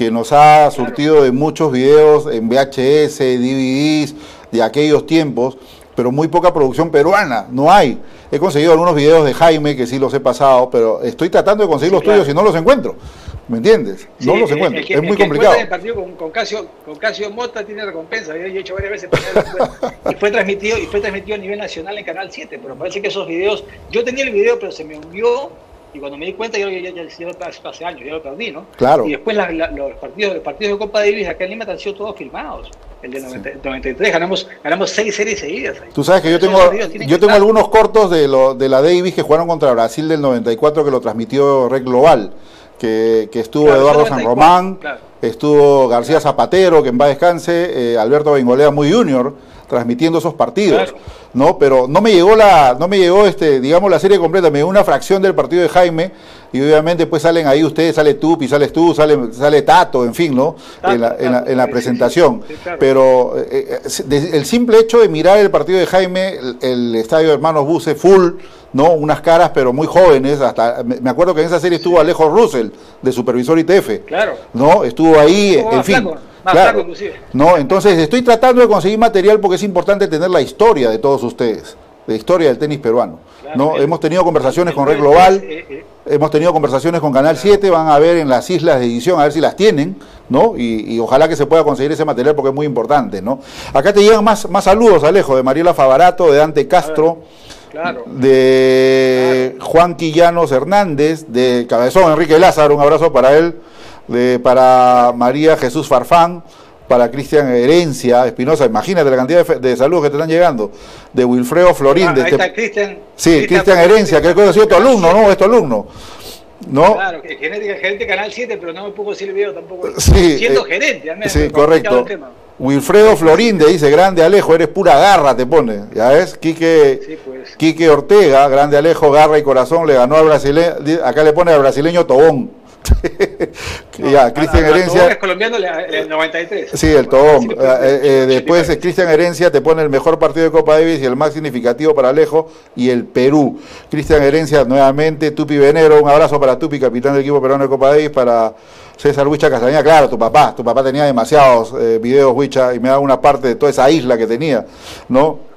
que nos ha surtido de muchos videos en VHS, DVDs de aquellos tiempos, pero muy poca producción peruana, no hay. He conseguido algunos videos de Jaime que sí los he pasado, pero estoy tratando de conseguir los tuyos y no los encuentro. ¿Me entiendes? no los encuentro. es muy complicado. El partido con, con, Casio, con Casio Mota tiene recompensa. Yo he hecho varias veces y fue transmitido y fue transmitido a nivel nacional en Canal 7. Pero parece que esos videos, yo tenía el video, pero se me envió y cuando me di cuenta yo ya, ya, ya, hace años, ya lo perdí, ¿no? Claro. Y después los, partidos, los partidos de Copa Davis acá en Lima han sido todos filmados. El del 93 ganamos, ganamos seis series seguidas. Tú sabes que yo tengo, yo tengo algunos cortos de, lo, de la Davis que jugaron contra Brasil del 94 que lo transmitió Red Global, que, que estuvo Eduardo San Román, estuvo García Zapatero, que en va descanse, eh, Alberto Bengolea muy junior transmitiendo esos partidos, ¿no? Pero no me llegó la, no me llegó este, digamos la serie completa, me llegó una fracción del partido de Jaime y obviamente pues salen ahí ustedes, sale y sales tú, sale, sale Tato, en fin, ¿no? en, la, presentación. Pero eh, eh, el simple hecho de mirar el partido de Jaime, el, estadio de Hermanos Buse full, ¿no? Unas caras, pero muy jóvenes. Hasta me acuerdo que en esa serie estuvo Alejo Russell, de supervisor ITF. Claro. ¿No? Estuvo ahí, en fin. claro. No, entonces estoy tratando de conseguir material porque es importante tener la historia de todos ustedes, la historia del tenis peruano. ¿no? Hemos tenido conversaciones con Red Global. Eh, Hemos tenido conversaciones con Canal 7, van a ver en las islas de edición, a ver si las tienen, ¿no? Y, ojalá que se pueda conseguir ese material porque es muy importante, ¿no? Acá te llegan más, más saludos, Alejo, de Mariela Favarato, de Dante Castro, de Juan Quillanos Hernández, de Cabezón Enrique Lázaro, un abrazo para él, de, para María Jesús Farfán, para Cristian Herencia Espinosa, imagínate la cantidad de, saludos que te están llegando, de Wilfredo Florín. Ah, de ahí está Cristian. Sí, Cristian Herencia, que ha sido tu alumno, ¿no? Es tu alumno. ¿No? Claro, que gerente, gerente Canal 7, pero no me puedo decir el video tampoco. Sí, siendo eh, gerente, al Sí, correcto. Wilfredo Florín te dice, grande Alejo, eres pura garra, te pone. ¿Ya ves? Quique, sí, pues. Quique Ortega, grande Alejo, garra y corazón, le ganó al brasileño, acá le pone al brasileño Tobón. *laughs* ya, Cristian Herencia. Es colombiano el 93. Sí, el Tobón. Eh, eh, después Cristian Herencia te pone el mejor partido de Copa Davis y el más significativo para Alejo y el Perú. Cristian Herencia nuevamente, Tupi Venero, un abrazo para Tupi, capitán del equipo peruano de Copa Davis, para César Huicha Castañeda, claro, tu papá, tu papá tenía demasiados eh, videos Huicha y me da una parte de toda esa isla que tenía, ¿no?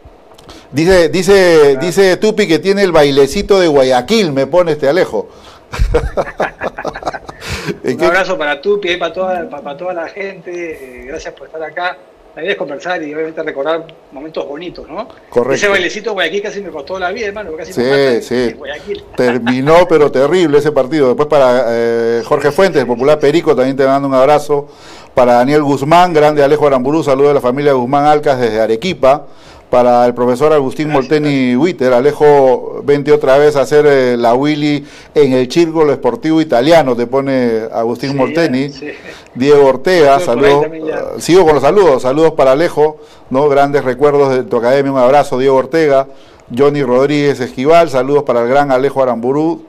Dice, dice, dice Tupi que tiene el bailecito de Guayaquil, me pone este Alejo. *laughs* Un abrazo para Tupi y para toda, para, toda la gente. Eh, gracias por estar acá. La idea es conversar y obviamente recordar momentos bonitos, ¿no? Correcto. Ese bailecito Guayaquil casi me costó la vida, hermano. Casi sí, me sí. *laughs* Terminó, pero terrible ese partido. Después para eh, Jorge Fuentes, el popular Perico, también te mando un abrazo. Para Daniel Guzmán, grande Alejo Aramburú, saludo de la familia Guzmán Alcas desde Arequipa para el profesor Agustín Molteni Witter. Alejo, vente otra vez a hacer eh, la Willy en el Círculo Esportivo Italiano, te pone Agustín Molteni. Diego Ortega, saludos. Uh, sigo con los saludos, saludos para Alejo, ¿no? Grandes recuerdos de tu academia, un abrazo, Diego Ortega. Johnny Rodríguez Esquival, saludos para el gran Alejo Aramburú.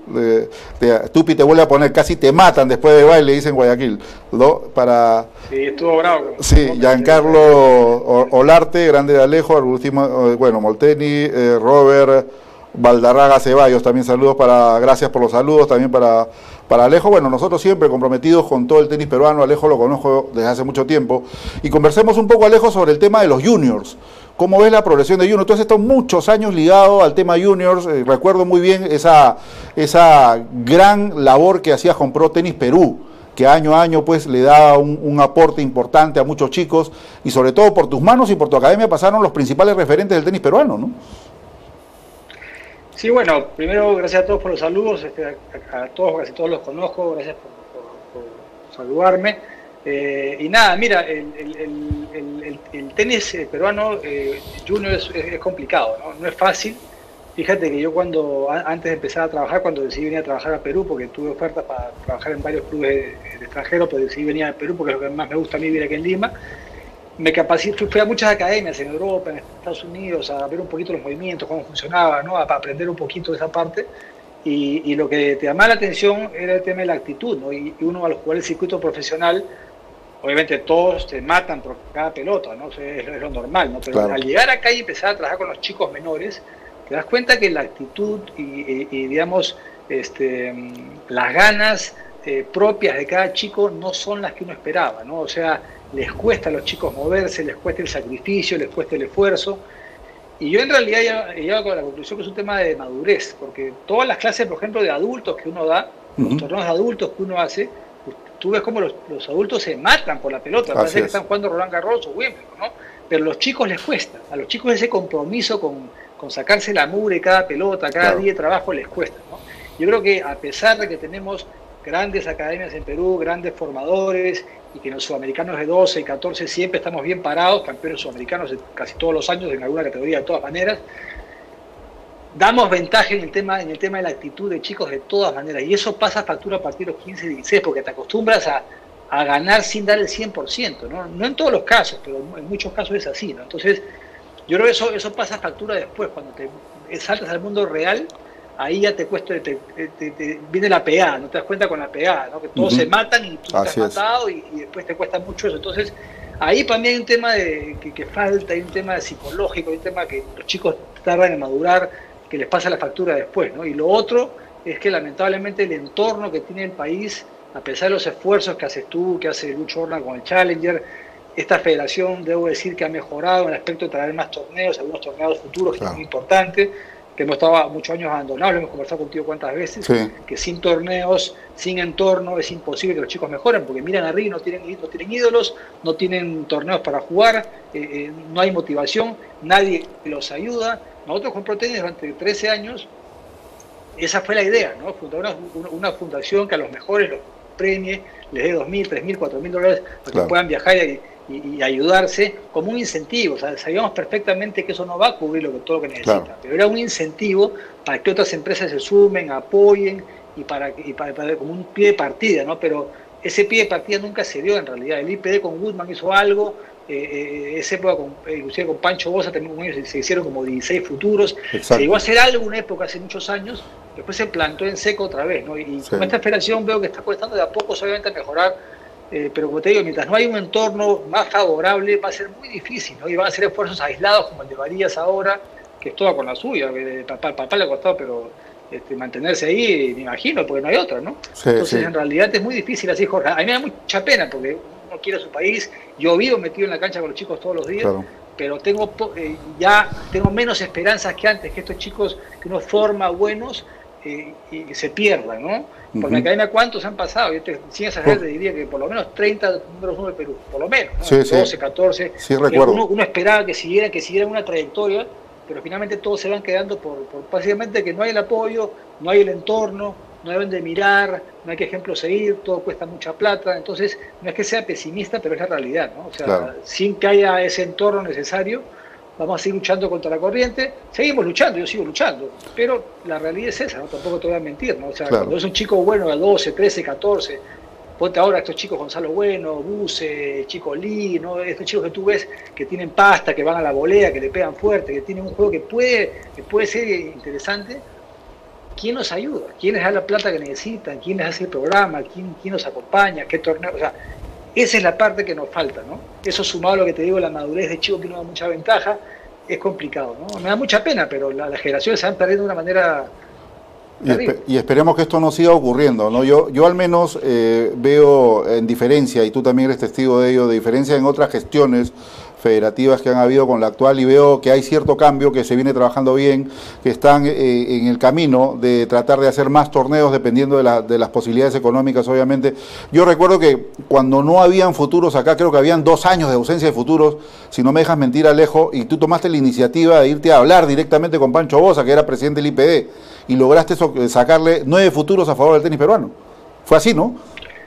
Tupi te vuelve a poner, casi te matan después de baile, dicen Guayaquil. ¿no? Para, sí, estuvo bravo. Sí, Giancarlo Olarte, grande de Alejo, eh, bueno, Molteni, eh, Robert Valdarraga Ceballos, también saludos para, gracias por los saludos, también para, para Alejo. Bueno, nosotros siempre comprometidos con todo el tenis peruano, Alejo lo conozco desde hace mucho tiempo, y conversemos un poco, Alejo, sobre el tema de los juniors. ¿Cómo ves la progresión de Juniors? Tú has estado muchos años ligado al tema Juniors. Eh, recuerdo muy bien esa, esa gran labor que hacías con Pro Tenis Perú, que año a año pues le da un, aporte importante a muchos chicos y sobre todo por tus manos y por tu academia pasaron los principales referentes del tenis peruano, ¿no? Sí, bueno, primero gracias a todos por los saludos, este, a, todos, casi todos los conozco, gracias por saludarme. Eh, y nada, mira, el, tenis eh, peruano eh, junior es, complicado, ¿no? ¿no? es fácil. Fíjate que yo cuando, antes de empezar a trabajar, cuando decidí venir a trabajar a Perú, porque tuve ofertas para trabajar en varios clubes extranjeros, pero decidí venir a Perú porque es lo que más me gusta a mí vivir aquí en Lima, me capacité, fui a muchas academias en Europa, en Estados Unidos, a ver un poquito los movimientos, cómo funcionaba, ¿no? a aprender un poquito de esa parte. Y, lo que te llamaba la atención era el tema de la actitud, ¿no? y, uno a los jugar el circuito profesional obviamente todos te matan por cada pelota, ¿no? es, lo normal, ¿no? Pero al llegar acá y empezar a trabajar con los chicos menores, te das cuenta que la actitud y, digamos, este, las ganas eh, propias de cada chico no son las que uno esperaba, ¿no? O sea, les cuesta a los chicos moverse, les cuesta el sacrificio, les cuesta el esfuerzo. Y yo en realidad he llegado a la conclusión que es un tema de madurez, porque todas las clases, por ejemplo, de adultos que uno da, los torneos de adultos que uno hace, tú ves cómo los, adultos se matan por la pelota, parece que están jugando Roland Garros o Wimbledon, ¿no? Pero a los chicos les cuesta, a los chicos ese compromiso con, sacarse la mugre cada pelota, cada día de trabajo les cuesta, ¿no? Yo creo que a pesar de que tenemos grandes academias en Perú, grandes formadores, y que los sudamericanos de 12 y 14 siempre estamos bien parados, campeones sudamericanos casi todos los años en alguna categoría de todas maneras, damos ventaja en el tema en el tema de la actitud de chicos de todas maneras y eso pasa factura a partir de los 15 16 porque te acostumbras a, ganar sin dar el 100%, ¿no? no en todos los casos, pero en muchos casos es así, ¿no? Entonces, yo creo que eso, eso pasa factura después, cuando te saltas al mundo real, ahí ya te cuesta, te, viene la PA, no te das cuenta con la PA, ¿no? que todos se matan y tú te has matado y, después te cuesta mucho eso. Entonces, ahí para mí hay un tema de, que, que, falta, hay un tema psicológico, hay un tema que los chicos tardan en madurar, que les pasa la factura después. ¿no? Y lo otro es que lamentablemente el entorno que tiene el país, a pesar de los esfuerzos que haces tú, que hace Lucho Horna con el Challenger, esta federación debo decir que ha mejorado en el aspecto de traer más torneos, algunos torneos futuros que es muy importante, que hemos estado muchos años abandonados, lo hemos conversado contigo cuántas veces, que sin torneos, sin entorno, es imposible que los chicos mejoren, porque miran arriba y no tienen, no tienen ídolos, no tienen torneos para jugar, eh, eh, no hay motivación, nadie los ayuda, nosotros con Protein durante 13 años, esa fue la idea, ¿no? Fundar una, fundación que a los mejores los premie, les dé 2.000, 3.000, 4.000 dólares para que puedan viajar y, ayudarse como un incentivo. O sea, sabíamos perfectamente que eso no va a cubrir lo que, todo lo que necesitan, pero era un incentivo para que otras empresas se sumen, apoyen y para, y para, como un pie de partida, ¿no? Pero ese pie de partida nunca se dio en realidad. El IPD con Goodman hizo algo, eh, eh, esa época, con, eh, inclusive con Pancho Bosa, también se, hicieron como 16 futuros. Se llegó a hacer algo una época hace muchos años, después se plantó en seco otra vez. ¿no? Y con esta operación veo que está costando de a poco, obviamente, mejorar. Eh, pero como te digo, mientras no hay un entorno más favorable, va a ser muy difícil. ¿no? Y van a ser esfuerzos aislados, como el de Varías ahora, que es toda con la suya. Papá, papá le ha costado, pero este, mantenerse ahí, me imagino, porque no hay otra, ¿no? Entonces, en realidad es muy difícil así, Jorge. A mí me da mucha pena, porque quiere su país. Yo vivo metido en la cancha con los chicos todos los días, pero tengo eh, ya tengo menos esperanzas que antes, que estos chicos que uno forma buenos eh, y se pierdan, ¿no? Por la cadena, ¿cuántos han pasado? Yo te, sin exagerar, te diría que por lo menos 30 números uno de Perú, por lo menos, 12, 14. Uno, uno, esperaba que siguieran, que siguieran una trayectoria, pero finalmente todos se van quedando por, por básicamente que no hay el apoyo, no hay el entorno, no deben de mirar, no hay que ejemplo seguir, todo cuesta mucha plata, entonces no es que sea pesimista, pero es la realidad, ¿no? O sea, sin que haya ese entorno necesario, vamos a seguir luchando contra la corriente, seguimos luchando, yo sigo luchando, pero la realidad es esa, ¿no? tampoco te voy a mentir, ¿no? O sea, cuando es un chico bueno de 12, 13, 14, ponte ahora estos chicos Gonzalo Bueno, Buse, Chico Lee, ¿no? estos chicos que tú ves que tienen pasta, que van a la volea, que le pegan fuerte, que tienen un juego que puede, que puede ser interesante, ¿quién nos ayuda? ¿Quién les da la plata que necesitan? ¿Quién les hace el programa? ¿Quién, quién nos acompaña? ¿Qué torneo? O sea, esa es la parte que nos falta, ¿no? Eso sumado a lo que te digo, la madurez de chico que no da mucha ventaja, es complicado, ¿no? Me da mucha pena, pero las generaciones se van perdiendo de una manera y, esperemos que esto no siga ocurriendo. ¿no? Yo, yo al menos eh, veo en diferencia, y tú también eres testigo de ello, de diferencia en otras gestiones federativas que han habido con la actual y veo que hay cierto cambio, que se viene trabajando bien, que están eh, en el camino de tratar de hacer más torneos dependiendo de, de, las posibilidades económicas, obviamente. Yo recuerdo que cuando no habían futuros acá, creo que habían dos años de ausencia de futuros, si no me dejas mentir Alejo, y tú tomaste la iniciativa de irte a hablar directamente con Pancho Bosa, que era presidente del IPD, y lograste sacarle nueve futuros a favor del tenis peruano. Fue así, ¿no?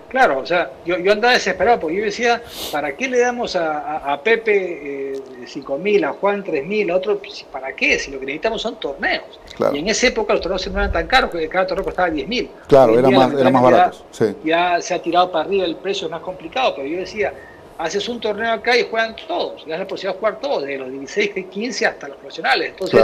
Claro, o sea, yo, yo andaba desesperado porque yo decía, ¿para qué le damos a, Pepe eh, 5.000, a Juan 3.000, a otro? ¿Para qué? Si lo que necesitamos son torneos. Y en esa época los torneos no eran tan caros, porque cada torneo costaba 10.000. Claro, eran más, era más baratos. Ya, se ha tirado para arriba el precio, es más complicado, pero yo decía, haces un torneo acá y juegan todos, y das la posibilidad de jugar todos, de los 16, 15 hasta los profesionales. Entonces,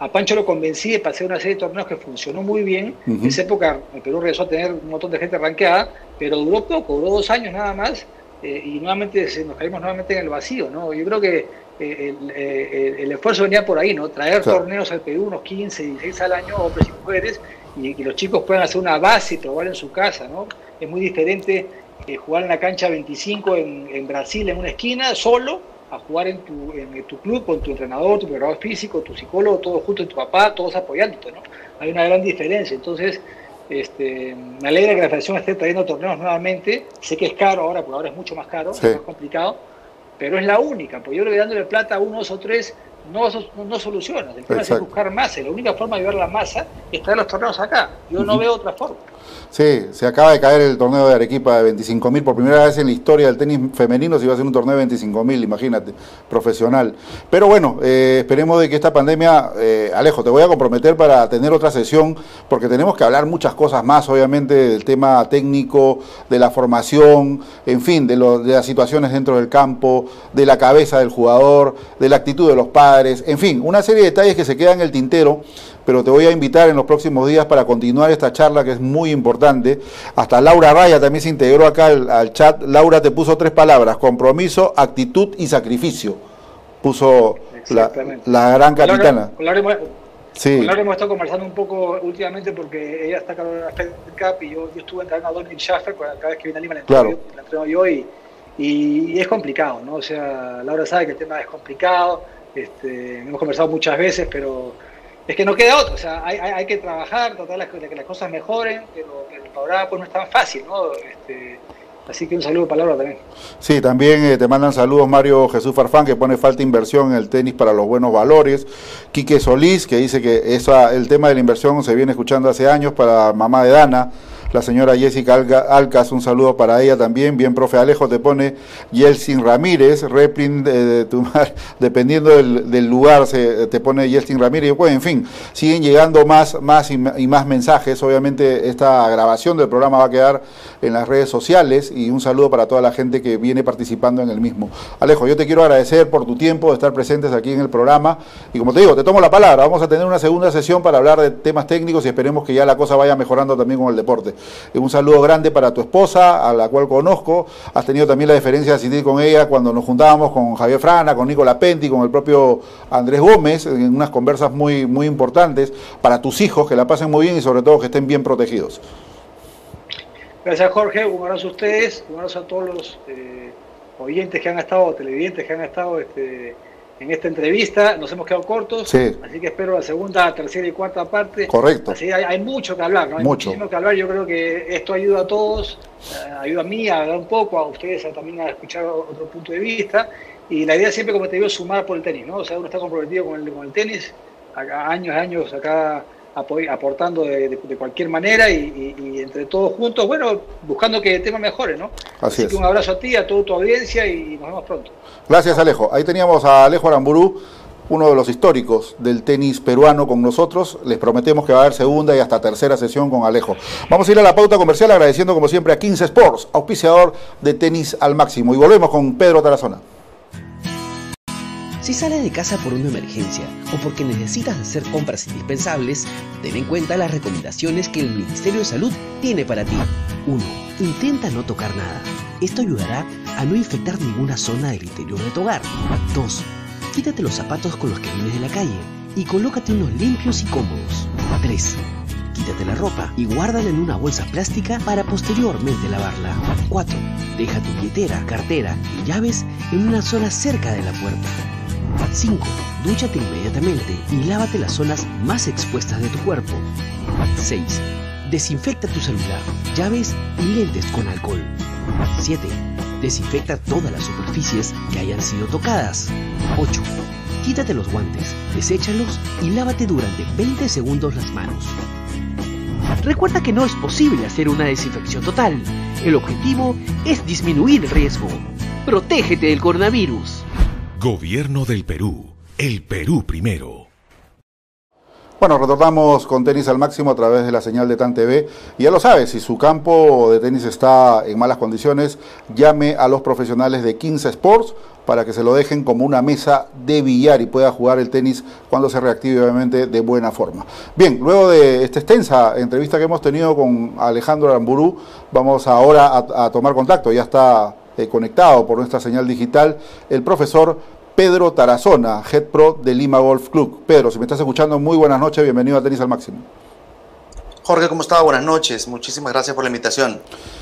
a Pancho lo convencí de pasar una serie de torneos que funcionó muy bien. En esa época el Perú regresó a tener un montón de gente ranqueada, pero duró poco, duró dos años nada más, eh, y nuevamente nos caímos nuevamente en el vacío. ¿no? Yo creo que eh, eh, el, esfuerzo venía por ahí, ¿no? traer torneos al Perú, unos 15, 16 al año, hombres y mujeres, y que los chicos puedan hacer una base y probar en su casa. ¿no? Es muy diferente jugar en la cancha 25 en, en Brasil, en una esquina, solo, a jugar en tu, en tu club con tu entrenador, tu preparador físico, tu psicólogo, todos juntos, tu papá, todos apoyándote, ¿no? Hay una gran diferencia. Entonces, este, me alegra que la federación esté trayendo torneos nuevamente. Sé que es caro ahora, porque ahora es mucho más caro, es más complicado, pero es la única. Pues yo creo que dándole plata a unos o tres no, no, soluciona. El tema es buscar masa. La única forma de ver la masa es traer los torneos acá. Yo no veo otra forma. Sí, se acaba de caer el torneo de Arequipa de 25.000 por primera vez en la historia del tenis femenino. Se iba a hacer un torneo de 25.000, imagínate, profesional. Pero bueno, eh, esperemos de que esta pandemia, eh, Alejo, te voy a comprometer para tener otra sesión, porque tenemos que hablar muchas cosas más, obviamente, del tema técnico, de la formación, en fin, de, de las situaciones dentro del campo, de la cabeza del jugador, de la actitud de los padres, en fin, una serie de detalles que se quedan en el tintero pero te voy a invitar en los próximos días para continuar esta charla que es muy importante. Hasta Laura Raya también se integró acá al, chat. Laura te puso tres palabras, compromiso, actitud y sacrificio. Puso la, gran capitana. Con Laura, sí. Laura hemos estado conversando un poco últimamente porque ella está acá en la Fed Cup y yo, estuve entrenando a Dominic Schaffer cada vez que viene a Lima la entreno, la entreno yo y, y, es complicado, ¿no? O sea, Laura sabe que el tema es complicado, este, hemos conversado muchas veces, pero es que no queda otro, o sea, hay, hay, que trabajar, tratar de que las cosas mejoren, pero, panorama pues no es tan fácil, ¿no? Este, así que un saludo para Laura también. Sí, también eh, te mandan saludos Mario Jesús Farfán, que pone falta inversión en el tenis para los buenos valores. Quique Solís, que dice que esa, el tema de la inversión se viene escuchando hace años para mamá de Dana la señora Jessica Alcas, un saludo para ella también. Bien, profe Alejo, te pone Yeltsin Ramírez, reprint de, tu *laughs* dependiendo del, lugar, se, te pone Yeltsin Ramírez. Bueno, en fin, siguen llegando más, más y, más mensajes. Obviamente, esta grabación del programa va a quedar en las redes sociales y un saludo para toda la gente que viene participando en el mismo. Alejo, yo te quiero agradecer por tu tiempo de estar presentes aquí en el programa y como te digo, te tomo la palabra. Vamos a tener una segunda sesión para hablar de temas técnicos y esperemos que ya la cosa vaya mejorando también con el deporte. Un saludo grande para tu esposa, a la cual conozco. Has tenido también la diferencia de asistir con ella cuando nos juntábamos con Javier Frana, con Nicola Penti, con el propio Andrés Gómez, en unas conversas muy, muy importantes para tus hijos, que la pasen muy bien y sobre todo que estén bien protegidos. Gracias Jorge, un abrazo a ustedes, un abrazo a todos los eh, oyentes que han estado, televidentes que han estado este, en esta entrevista. Nos hemos quedado cortos, así que espero la segunda, tercera y cuarta parte. Correcto. Así hay, mucho que hablar, ¿no? Hay muchísimo que hablar. Yo creo que esto ayuda a todos, eh, ayuda a mí a hablar un poco, a ustedes también a escuchar otro punto de vista. Y la idea siempre, como te digo, es sumar por el tenis, ¿no? O sea, uno está comprometido con el, con el tenis, a, años, años acá aportando de, cualquier manera y, entre todos juntos, bueno, buscando que el tema mejore, ¿no? Así, que un abrazo a ti, a toda tu audiencia y nos vemos pronto. Gracias, Alejo. Ahí teníamos a Alejo Aramburú uno de los históricos del tenis peruano con nosotros. Les prometemos que va a haber segunda y hasta tercera sesión con Alejo. Vamos a ir a la pauta comercial agradeciendo como siempre a 15 Sports, auspiciador de tenis al máximo. Y volvemos con Pedro Tarazona. Si sales de casa por una emergencia o porque necesitas hacer compras indispensables, ten en cuenta las recomendaciones que el Ministerio de Salud tiene para ti. 1. Intenta no tocar nada. Esto ayudará a no infectar ninguna zona del interior de tu hogar. 2 Quítate los zapatos con los que vienes de la calle y colócate unos limpios y cómodos. 3. Quítate la ropa y guárdala en una bolsa plástica para posteriormente lavarla. 4. Deja tu billetera, cartera y llaves en una zona cerca de la puerta. 5. Dúchate inmediatamente y lávate las zonas más expuestas de tu cuerpo. 6. Desinfecta tu celular, llaves y lentes con alcohol. 7. Desinfecta todas las superficies que hayan sido tocadas. 8. Quítate los guantes, deséchalos y lávate durante 20 segundos las manos. Recuerda que no es posible hacer una desinfección total. El objetivo es disminuir el riesgo. Protégete del coronavirus. Gobierno del Perú. El Perú primero. Bueno, retornamos con tenis al máximo a través de la señal de TAN TV. Y ya lo sabes, si su campo de tenis está en malas condiciones, llame a los profesionales de 15 Sports para que se lo dejen como una mesa de billar y pueda jugar el tenis cuando se reactive obviamente de buena forma. Bien, luego de esta extensa entrevista que hemos tenido con Alejandro Aramburú, vamos ahora a, tomar contacto. Ya está eh, conectado por nuestra señal digital el profesor Pedro Tarazona, Head Pro de Lima Golf Club. Pedro, si me estás escuchando, muy buenas noches, bienvenido a Tenis al Máximo. Jorge, ¿cómo estás? Buenas noches, muchísimas gracias por la invitación.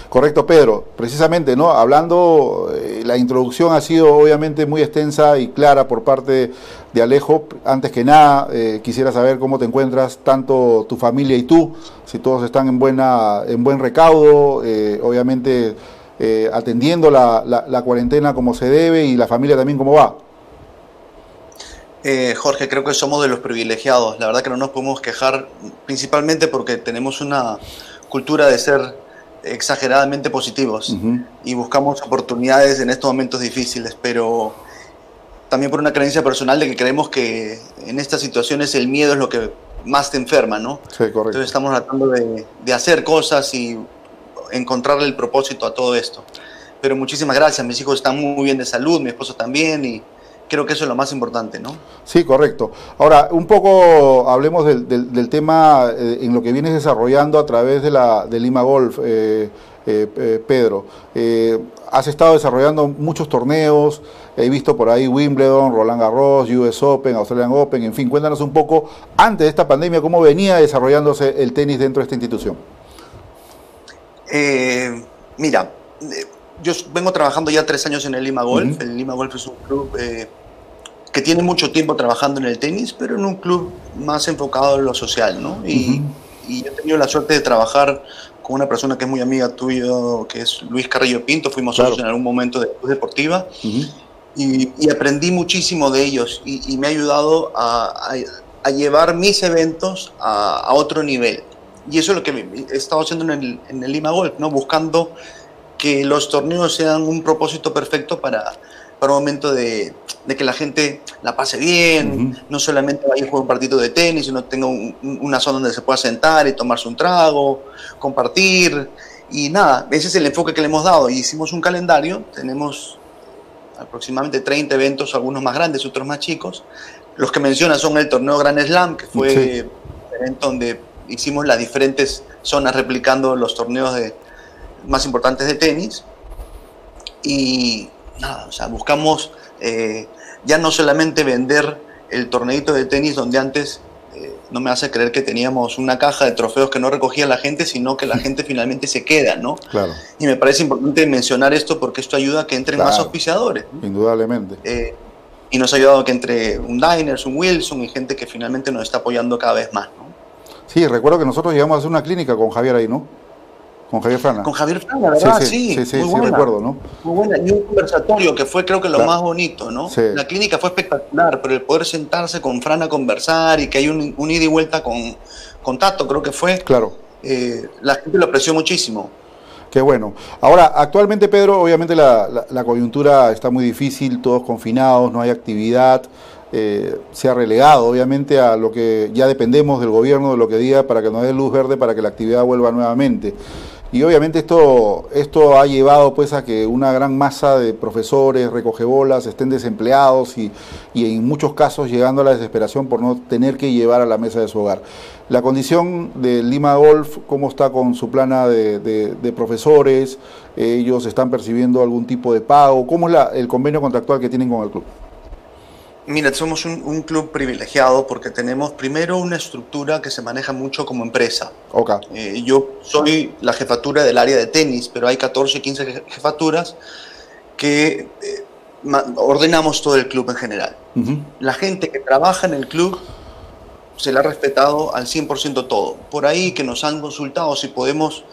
Correcto, Pedro. Precisamente, ¿no? Hablando, eh, la introducción ha sido obviamente muy extensa y clara por parte de Alejo. Antes que nada, eh, quisiera saber cómo te encuentras, tanto tu familia y tú, si todos están en, buena, en buen recaudo, eh, obviamente atendiendo la, la cuarentena como se debe y la familia también cómo va. Eh, Jorge, creo que somos de los privilegiados. La verdad que no nos podemos quejar, principalmente porque tenemos una cultura de ser exageradamente positivos y buscamos oportunidades en estos momentos difíciles, pero también por una creencia personal de que creemos que en estas situaciones el miedo es lo que más te enferma, ¿no? Sí, correcto. Entonces estamos tratando de, de hacer cosas y encontrarle el propósito a todo esto. Pero muchísimas gracias, mis hijos están muy bien de salud, mi esposo también y creo que eso es lo más importante, ¿no? Sí, correcto. Ahora, un poco hablemos del, tema eh, en lo que vienes desarrollando a través de, la, de Lima Golf, eh, eh, Pedro. has estado desarrollando muchos torneos, he visto por ahí Wimbledon, Roland Garros, US Open, Australian Open, en fin, cuéntanos un poco, antes de esta pandemia, cómo venía desarrollándose el tenis dentro de esta institución. Mira, yo vengo trabajando ya tres años en el Lima Golf. El Lima Golf es un club eh, que tiene mucho tiempo trabajando en el tenis, pero en un club más enfocado en lo social, ¿no? Y, he tenido la suerte de trabajar con una persona que es muy amiga tuyo, que es Luis Carrillo Pinto. Fuimos socios en algún momento de Cruz Deportiva. y, aprendí muchísimo de ellos y, me ha ayudado a, llevar mis eventos a, otro nivel. Y eso es lo que he estado haciendo en el, en el Lima Golf, ¿no? Buscando que los torneos sean un propósito perfecto para, para un momento de, de, que la gente la pase bien, no solamente vaya a jugar un partido de tenis, sino tenga una zona donde se pueda sentar y tomarse un trago, compartir. Y nada, ese es el enfoque que le hemos dado. hicimos un calendario, tenemos aproximadamente 30 eventos, algunos más grandes, otros más chicos. Los que mencionas son el torneo Grand Slam, que fue el evento donde hicimos las diferentes zonas replicando los torneos de, más importantes de tenis. Y nada, o sea, buscamos eh, ya no solamente vender el torneito de tenis donde antes eh, no me hace creer que teníamos una caja de trofeos que no recogía la gente, sino que la *laughs* gente finalmente se queda, ¿no? Claro. Y me parece importante mencionar esto porque esto ayuda a que entren más auspiciadores. Indudablemente. Eh, y nos ha ayudado a que entre un Diners, un Wilson y gente que finalmente nos está apoyando cada vez más, ¿no? Sí, recuerdo que nosotros llegamos a hacer una clínica con Javier ahí, ¿no? Con Javier Frana. Con Javier Frana, ¿verdad? Sí, sí, sí, muy sí, buena. recuerdo, ¿no? Muy buena. Y un conversatorio que fue creo que lo Claro. más bonito, ¿no? Sí. La clínica fue espectacular, pero el poder sentarse con Fran a conversar y que hay un, un ida y vuelta con, con Tato, creo que fue, Claro. eh, la gente lo apreció muchísimo. Qué bueno. Ahora, actualmente, Pedro, obviamente la, la- la coyuntura está muy difícil, todos confinados, no hay actividad, eh, se ha relegado, obviamente, a lo que ya dependemos del gobierno, de lo que diga, para que nos dé luz verde para que la actividad vuelva nuevamente. Y obviamente esto, esto ha llevado pues a que una gran masa de profesores, recogebolas, estén desempleados y, y en muchos casos llegando a la desesperación por no tener que llevar a la mesa de su hogar. La condición de Lima Golf, ¿cómo está con su plana de, de- de profesores? ¿Ellos están percibiendo algún tipo de pago? ¿Cómo es la- el convenio contractual que tienen con el club? Mira, somos un, un club privilegiado porque tenemos primero una estructura que se maneja mucho como empresa. Ok, Eh, yo soy la jefatura del área de tenis, pero hay 14, 15 je- jefaturas que eh, ordenamos todo el club en general. La gente que trabaja en el club se le ha respetado al 100% todo. Por ahí que nos han consultado si podemos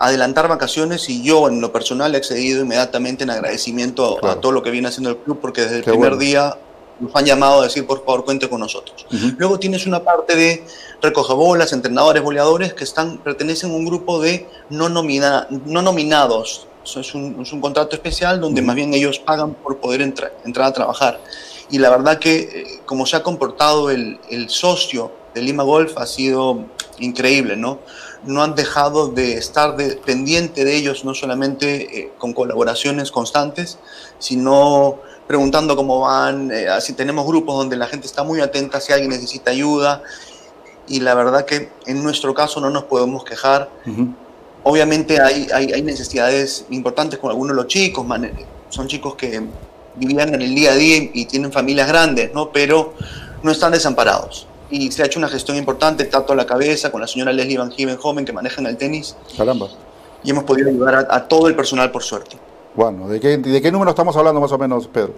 adelantar vacaciones y yo en lo personal he accedido inmediatamente en agradecimiento a- Claro. a todo lo que viene haciendo el club porque desde el primer bueno. día nos han llamado a decir por favor cuente con nosotros. Ujú. Luego tienes una parte de recogebolas, entrenadores, boleadores que están, pertenecen a un grupo de no, nomina- no nominados. Eso es un, es un contrato especial donde más bien ellos pagan por poder entra- entrar a trabajar. Y la verdad que eh, como se ha comportado el, el socio de Lima Golf ha sido increíble, ¿no? No han dejado de estar de- pendiente de ellos, no solamente eh, con colaboraciones constantes, sino preguntando cómo van, eh, así tenemos grupos donde la gente está muy atenta si alguien necesita ayuda y la verdad que en nuestro caso no nos podemos quejar. Obviamente hay, hay, hay necesidades importantes con algunos de los chicos, man- son chicos que vivían en el día a día y tienen familias grandes, ¿no? pero no están desamparados. Y se ha hecho una gestión importante, tato a la cabeza, con la señora Leslie Van joven que maneja en el tenis, Caramba. y hemos podido ayudar a, a todo el personal por suerte. Bueno, ¿de qué, ¿de qué número estamos hablando más o menos, Pedro?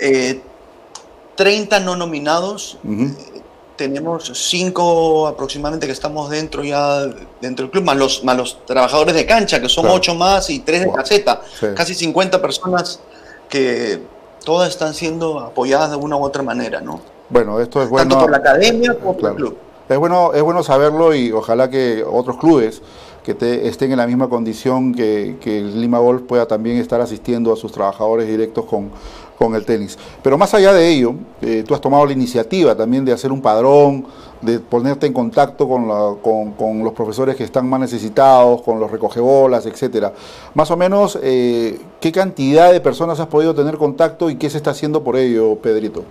Eh, 30 no nominados, Ujú. tenemos 5 aproximadamente que estamos dentro ya dentro del club, más los, más los trabajadores de cancha, que son Claro. 8 más y 3 de Wow. caseta. Sí. Casi 50 personas que todas están siendo apoyadas de una u otra manera, ¿no? Bueno, esto es bueno. Tanto por la academia como por Claro. el club. Es bueno, es bueno saberlo y ojalá que otros clubes que te- estén en la misma condición que, que el Lima Golf pueda también estar asistiendo a sus trabajadores directos con, con el tenis. Pero más allá de ello, eh, tú has tomado la iniciativa también de hacer un padrón, de ponerte en contacto con, la- con- con los profesores que están más necesitados, con los recogebolas, etcétera. Más o menos, eh, ¿qué cantidad de personas has podido tener contacto y qué se está haciendo por ello, Pedrito?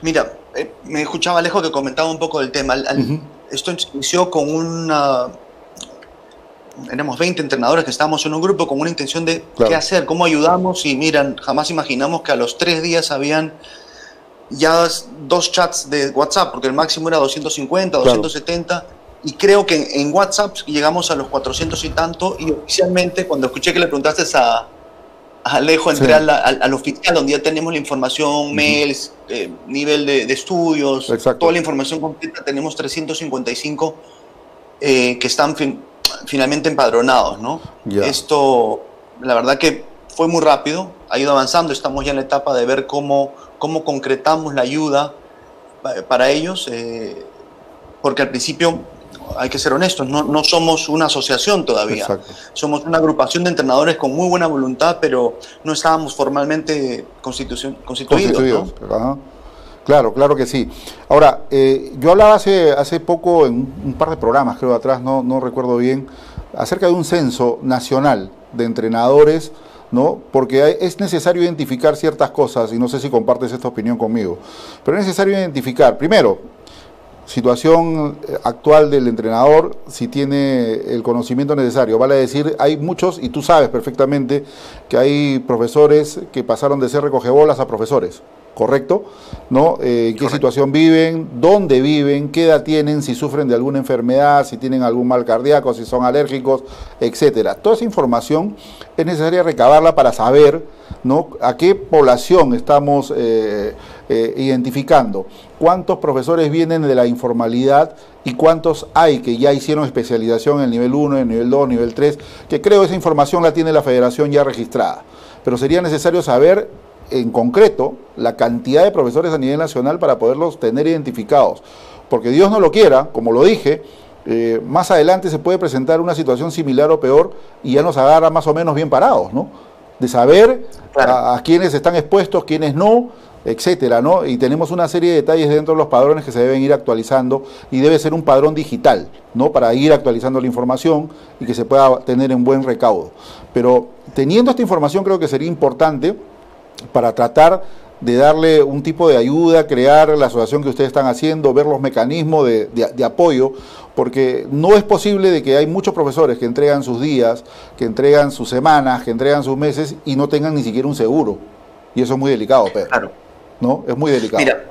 Mira, eh, me escuchaba Alejo que comentaba un poco del tema. Al- al- Esto inició con una... Éramos 20 entrenadores que estábamos en un grupo con una intención de Claro. qué hacer, cómo ayudamos y miran, jamás imaginamos que a los tres días habían ya dos chats de WhatsApp, porque el máximo era 250, Claro. 270, y creo que en, en WhatsApp llegamos a los 400 y tanto, y oficialmente cuando escuché que le preguntaste a, a Alejo, entré Sí. al, al- al oficial donde ya tenemos la información, mails, eh, nivel de, de estudios, Exacto. toda la información completa, tenemos 355 eh, que están fin- finalmente empadronados, ¿no? Esto, la verdad que fue muy rápido, ha ido avanzando, estamos ya en la etapa de ver cómo, cómo concretamos la ayuda pa- para ellos, eh, porque al principio, hay que ser honestos, no, no somos una asociación todavía, Exacto. somos una agrupación de entrenadores con muy buena voluntad, pero no estábamos formalmente constitución- constituidos. ¿no? Claro, claro que sí. Ahora, eh, yo hablaba hace, hace poco en un, par de programas, creo, atrás, no, no recuerdo bien, acerca de un censo nacional de entrenadores, ¿no? Porque es necesario identificar ciertas cosas, y no sé si compartes esta opinión conmigo, pero es necesario identificar, primero, situación eh, actual del entrenador, si tiene el conocimiento necesario. Vale decir, hay muchos, y tú sabes perfectamente, que hay profesores que pasaron de ser recogebolas a profesores. ¿Correcto? ¿No? Eh, ¿En qué situación viven? ¿Dónde viven? ¿Qué edad tienen? Si sufren de alguna enfermedad, si tienen algún mal cardíaco, si son alérgicos, etcétera. Toda esa información es necesaria recabarla para saber ¿no? a qué población estamos eh, eh, identificando, cuántos profesores vienen de la informalidad y cuántos hay que ya hicieron especialización en el nivel 1, en el nivel 2, nivel 3, que creo esa información la tiene la federación ya registrada. Pero sería necesario saber en concreto la cantidad de profesores a nivel nacional para poderlos tener identificados. Porque Dios no lo quiera, como lo dije, eh, más adelante se puede presentar una situación similar o peor y ya nos agarra más o menos bien parados, ¿no? De saber a, a, quiénes están expuestos, quiénes no, etcétera, ¿no? Y tenemos una serie de detalles dentro de los padrones que se deben ir actualizando y debe ser un padrón digital, ¿no? Para ir actualizando la información y que se pueda tener en buen recaudo. Pero teniendo esta información creo que sería importante para tratar de darle un tipo de ayuda, crear la asociación que ustedes están haciendo, ver los mecanismos de, de, de, apoyo, porque no es posible de que hay muchos profesores que entregan sus días, que entregan sus semanas, que entregan sus meses y no tengan ni siquiera un seguro. Y eso es muy delicado, Pedro. Claro. ¿No? Es muy delicado. Mira,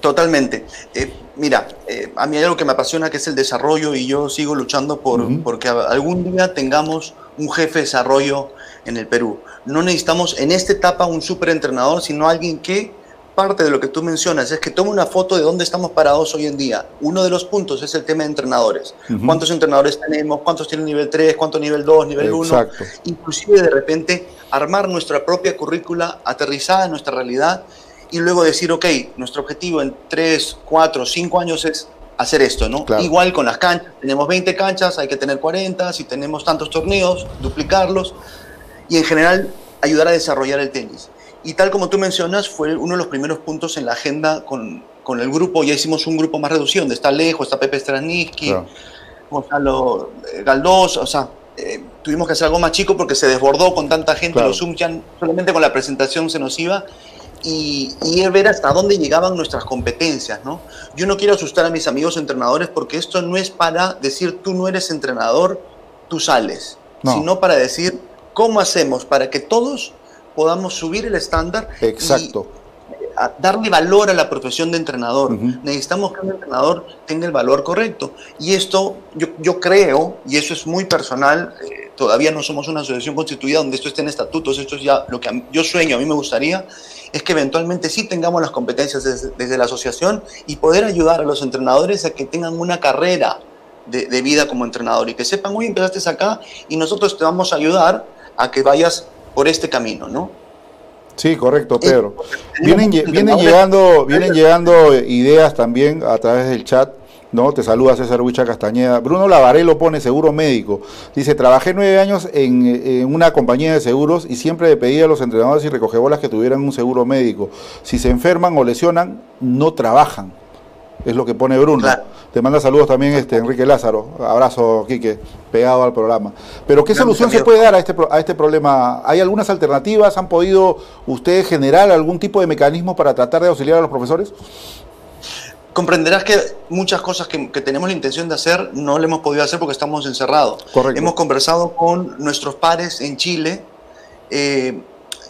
totalmente. Eh, mira, eh, a mí hay algo que me apasiona que es el desarrollo y yo sigo luchando por uh -huh. porque algún día tengamos un jefe de desarrollo en el Perú. No necesitamos en esta etapa un superentrenador, sino alguien que parte de lo que tú mencionas es que tome una foto de dónde estamos parados hoy en día. Uno de los puntos es el tema de entrenadores. Uh -huh. ¿Cuántos entrenadores tenemos? ¿Cuántos tienen nivel 3? ¿Cuántos nivel 2? ¿Nivel 1? Inclusive de repente armar nuestra propia currícula aterrizada en nuestra realidad y luego decir, ok, nuestro objetivo en 3, 4, 5 años es hacer esto, ¿no? Claro. Igual con las canchas, tenemos 20 canchas, hay que tener 40, si tenemos tantos torneos, duplicarlos y en general ayudar a desarrollar el tenis. Y tal como tú mencionas, fue uno de los primeros puntos en la agenda con, con el grupo, ya hicimos un grupo más reducido, donde está Alejo, está Pepe Straniski, claro. Gonzalo eh, Galdós, o sea, eh, tuvimos que hacer algo más chico porque se desbordó con tanta gente, claro. los Zoom ya solamente con la presentación se nos iba, y, y, ver hasta dónde llegaban nuestras competencias, ¿no? Yo no quiero asustar a mis amigos entrenadores porque esto no es para decir tú no eres entrenador, tú sales, no. sino para decir cómo hacemos para que todos podamos subir el estándar Exacto. y darle valor a la profesión de entrenador. Uh -huh. Necesitamos que un entrenador tenga el valor correcto. Y esto yo, yo creo, y eso es muy personal, eh, todavía no somos una asociación constituida donde esto esté en estatutos, esto es ya lo que yo sueño, a mí me gustaría, es que eventualmente sí tengamos las competencias desde, desde la asociación y poder ayudar a los entrenadores a que tengan una carrera de, de vida como entrenador y que sepan, hoy empezaste acá y nosotros te vamos a ayudar a que vayas por este camino, ¿no? Sí, correcto, Pedro. Vienen, vienen, llegando, vienen llegando ideas también a través del chat. ¿no? Te saluda César Huicha Castañeda. Bruno Lavarelo pone seguro médico. Dice, trabajé nueve años en, en, una compañía de seguros y siempre le pedí a los entrenadores y recogebolas que tuvieran un seguro médico. Si se enferman o lesionan, no trabajan. Es lo que pone Bruno. Claro. Te manda saludos también este Enrique Lázaro. Abrazo, Quique, pegado al programa. Pero ¿qué solución se puede dar a este, a este problema? ¿Hay algunas alternativas? ¿Han podido ustedes generar algún tipo de mecanismo para tratar de auxiliar a los profesores? comprenderás que muchas cosas que, que, tenemos la intención de hacer no le hemos podido hacer porque estamos encerrados. Correcto. Hemos conversado con nuestros pares en Chile, eh,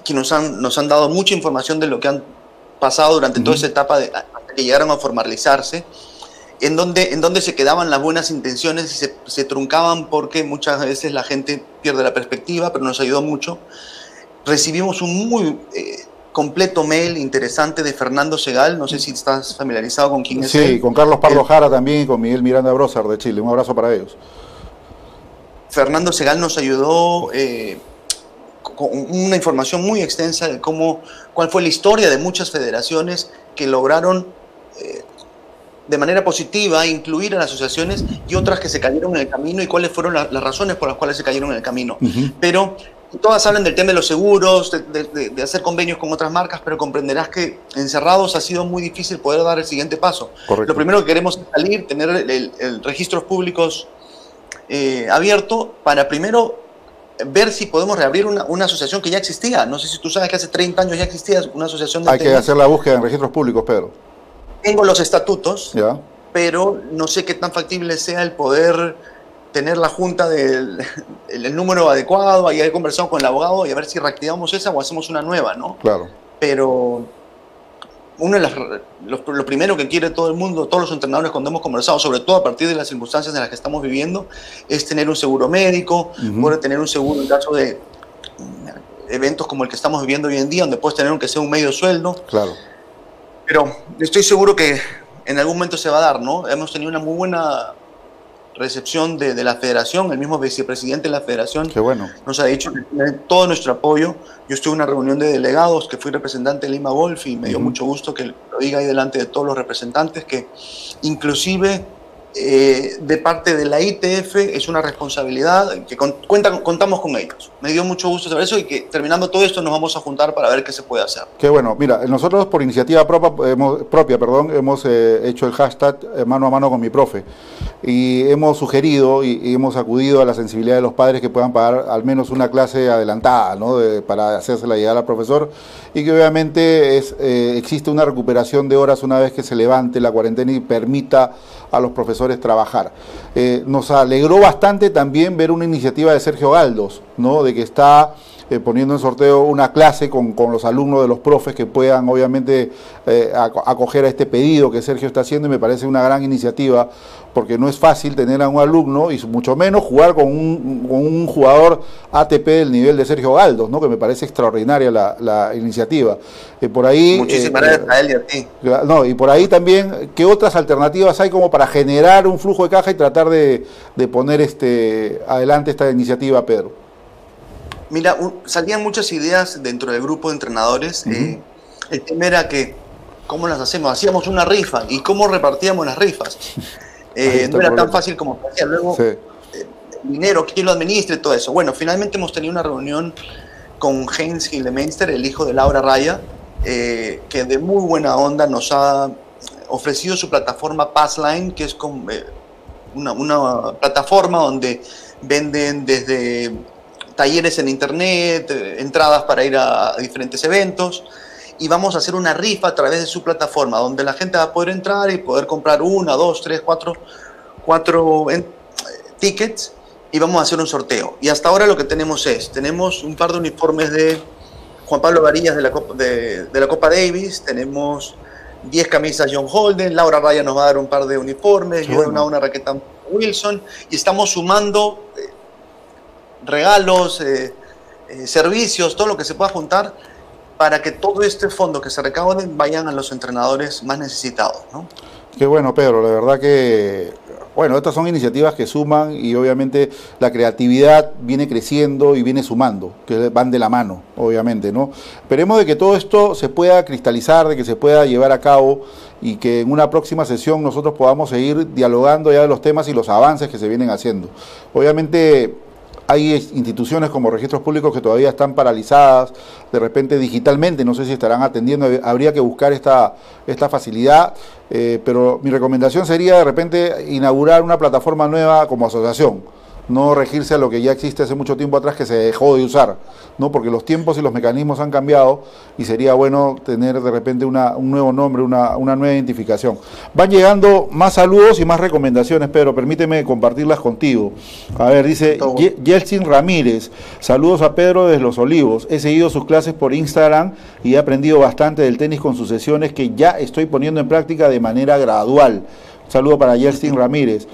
que nos han, nos han dado mucha información de lo que han pasado durante uh -huh. toda esa etapa de, que llegaron a formalizarse, en donde, en donde se quedaban las buenas intenciones y se, se truncaban porque muchas veces la gente pierde la perspectiva, pero nos ayudó mucho. Recibimos un muy... Eh, completo mail interesante de Fernando Segal. No sé si estás familiarizado con quién es. Sí, él. con Carlos Pardo Jara también y con Miguel Miranda Brosar de Chile. Un abrazo para ellos. Fernando Segal nos ayudó eh, con una información muy extensa de cómo, cuál fue la historia de muchas federaciones que lograron eh, de manera positiva incluir a las asociaciones y otras que se cayeron en el camino y cuáles fueron la, las razones por las cuales se cayeron en el camino. Uh -huh. Pero todas hablan del tema de los seguros, de, de, de, hacer convenios con otras marcas, pero comprenderás que encerrados ha sido muy difícil poder dar el siguiente paso. Correcto. Lo primero que queremos es salir, tener el, el, el registros públicos eh, abierto para primero ver si podemos reabrir una, una, asociación que ya existía. No sé si tú sabes que hace 30 años ya existía una asociación de... Hay que hacer la búsqueda en registros públicos, Pedro. Tengo los estatutos, pero no sé qué tan factible sea el poder tener la junta del el, el número adecuado, ahí he conversado con el abogado y a ver si reactivamos esa o hacemos una nueva, ¿no? Claro. Pero uno de las, lo, primero que quiere todo el mundo, todos los entrenadores cuando hemos conversado, sobre todo a partir de las circunstancias en las que estamos viviendo, es tener un seguro médico, poder tener un seguro en caso de eventos como el que estamos viviendo hoy en día, donde puedes tener aunque sea un medio sueldo. Claro. Pero estoy seguro que en algún momento se va a dar, ¿no? Hemos tenido una muy buena recepción de, la federación, el mismo vicepresidente de la federación bueno. nos ha dicho que tiene todo nuestro apoyo. Yo estuve en una reunión de delegados, que fui representante de Lima Golf y me dio mucho gusto que lo diga ahí delante de todos los representantes, que inclusive eh, de parte de la ITF es una responsabilidad que contamos con ellos. Me dio mucho gusto saber eso y que terminando todo esto nos vamos a juntar para ver qué se puede hacer. Qué bueno. Mira, nosotros por iniciativa propia, hemos, propia perdón, hemos eh, hecho el hashtag eh, mano a mano con mi profe y hemos sugerido y, hemos acudido a la sensibilidad de los padres que puedan pagar al menos una clase adelantada ¿no? para hacérsela llegar al profesor y que obviamente es, existe una recuperación de horas una vez que se levante la cuarentena y permita a los profesores trabajar. Eh, nos alegró bastante también ver una iniciativa de Sergio Galdos, ¿no? de que está eh, poniendo en sorteo una clase con, los alumnos de los profes que puedan obviamente eh, acoger a este pedido que Sergio está haciendo y me parece una gran iniciativa porque no es fácil tener a un alumno y mucho menos jugar con un, jugador ATP del nivel de Sergio Galdos, ¿no? que me parece extraordinaria la, iniciativa. Eh, por ahí, Muchísimas gracias a él y a ti. No, y por ahí también, ¿qué otras alternativas hay como para generar un flujo de caja y tratar de, de poner este, adelante esta iniciativa, Pedro? Mira, salían muchas ideas dentro del grupo de entrenadores. Eh, el tema era que, ¿cómo las hacemos? Hacíamos una rifa. ¿Y cómo repartíamos las rifas? *laughs* Eh, no era tan fácil como hacía. Luego, eh, dinero, quién lo administre, todo eso. Bueno, finalmente hemos tenido una reunión con Heinz Hildemeister, el hijo de Laura Raya, que de muy buena onda nos ha ofrecido su plataforma Passline, que es una, una plataforma donde venden desde talleres en internet, eh, entradas para ir a, diferentes eventos y vamos a hacer una rifa a través de su plataforma donde la gente va a poder entrar y poder comprar una, dos, tres, cuatro, cuatro eh, tickets y vamos a hacer un sorteo. Y hasta ahora lo que tenemos es, tenemos un par de uniformes de Juan Pablo Varillas de la Copa, de, la Copa Davis, tenemos 10 camisas John Holden, Laura Raya nos va a dar un par de uniformes, yo una, una raqueta Wilson y estamos sumando eh, regalos, eh, eh, servicios, todo lo que se pueda juntar para que todo este fondo que se recaude vayan a los entrenadores más necesitados. ¿no? Qué bueno, Pedro, la verdad que, bueno, estas son iniciativas que suman y obviamente la creatividad viene creciendo y viene sumando, que van de la mano, obviamente, ¿no? Esperemos de que todo esto se pueda cristalizar, de que se pueda llevar a cabo y que en una próxima sesión nosotros podamos seguir dialogando ya de los temas y los avances que se vienen haciendo. Obviamente hay instituciones como registros públicos que todavía están paralizadas, de repente digitalmente, no sé si estarán atendiendo, habría que buscar esta, esta facilidad, eh, pero mi recomendación sería de repente inaugurar una plataforma nueva como asociación no regirse a lo que ya existe hace mucho tiempo atrás que se dejó de usar, ¿no? porque los tiempos y los mecanismos han cambiado y sería bueno tener de repente una, un nuevo nombre, una, una, nueva identificación. Van llegando más saludos y más recomendaciones, Pedro, permíteme compartirlas contigo. A ver, dice Yeltsin Ramírez, saludos a Pedro desde Los Olivos, he seguido sus clases por Instagram y he aprendido bastante del tenis con sus sesiones que ya estoy poniendo en práctica de manera gradual. saludo para Yeltsin Ramírez.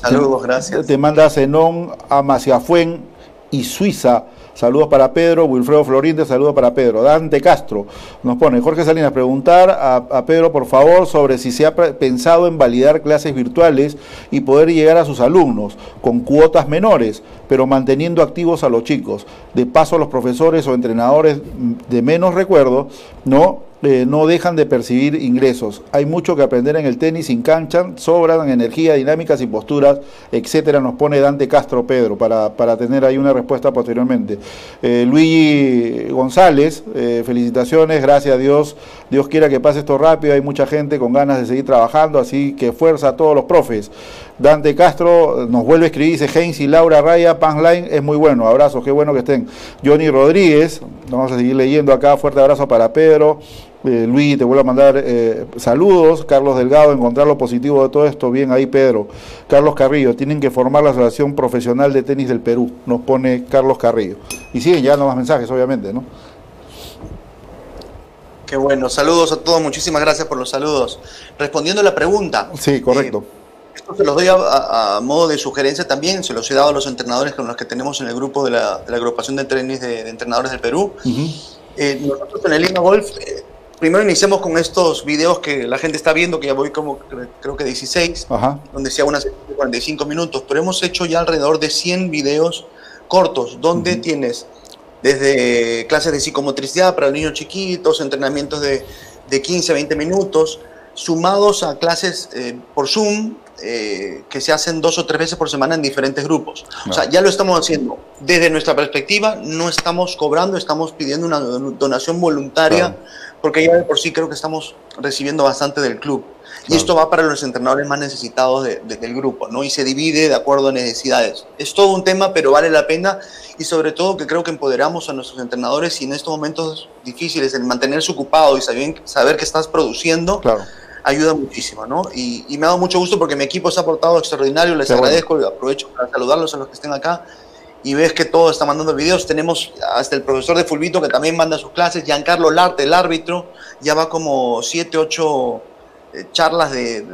Saludos, gracias. Te manda Zenón Amaciafuen y Suiza. Saludos para Pedro, Wilfredo Florinte, saludos para Pedro. Dante Castro nos pone, Jorge Salinas, preguntar a, Pedro, por favor, sobre si se ha pensado en validar clases virtuales y poder llegar a sus alumnos con cuotas menores, pero manteniendo activos a los chicos. De paso, a los profesores o entrenadores de menos recuerdo, ¿no? Eh, no dejan de percibir ingresos. Hay mucho que aprender en el tenis sin cancha, sobran energía, dinámicas y posturas, etcétera. Nos pone Dante Castro Pedro para, para tener ahí una respuesta posteriormente. Eh, Luigi González, eh, felicitaciones, gracias a Dios. Dios quiera que pase esto rápido. Hay mucha gente con ganas de seguir trabajando, así que fuerza a todos los profes. Dante Castro nos vuelve a escribir, dice Heinz y Laura Raya, Panline es muy bueno, abrazos, qué bueno que estén. Johnny Rodríguez, vamos a seguir leyendo acá, fuerte abrazo para Pedro. Eh, Luis, te vuelvo a mandar eh, saludos. Carlos Delgado, encontrar lo positivo de todo esto. Bien ahí, Pedro. Carlos Carrillo, tienen que formar la Asociación Profesional de Tenis del Perú, nos pone Carlos Carrillo. Y siguen ya más mensajes, obviamente, ¿no? Qué bueno, saludos a todos, muchísimas gracias por los saludos. Respondiendo a la pregunta. Sí, correcto. Eh, esto se los doy a, modo de sugerencia también, se los he dado a los entrenadores con los que tenemos en el grupo de la, agrupación de, de, entrenadores del Perú. Nosotros en el Lima Golf, primero iniciamos con estos videos que la gente está viendo, que ya voy como creo que 16, donde sea una de 45 minutos, pero hemos hecho ya alrededor de 100 videos cortos, donde tienes desde clases de psicomotricidad para niños chiquitos, entrenamientos de, de 15 a 20 minutos, sumados a clases eh, por Zoom eh, que se hacen dos o tres veces por semana en diferentes grupos. O sea, ya lo estamos haciendo. Desde nuestra perspectiva, no estamos cobrando, estamos pidiendo una donación voluntaria, porque ya de por sí creo que estamos recibiendo bastante del club. Y esto va para los entrenadores más necesitados del grupo, ¿no? Y se divide de acuerdo a necesidades. Es todo un tema, pero vale la pena y sobre todo que creo que empoderamos a nuestros entrenadores y en estos momentos difíciles el mantenerse ocupado y saber, saber que estás produciendo. Ayuda muchísimo, ¿no? Y, me ha dado mucho gusto porque mi equipo se ha portado extraordinario, les agradezco y aprovecho para saludarlos a los que estén acá y ves que todo está mandando videos. Tenemos hasta el profesor de Fulvito que también manda sus clases, Giancarlo Larte, el árbitro, ya va como 7, 8 eh, charlas de,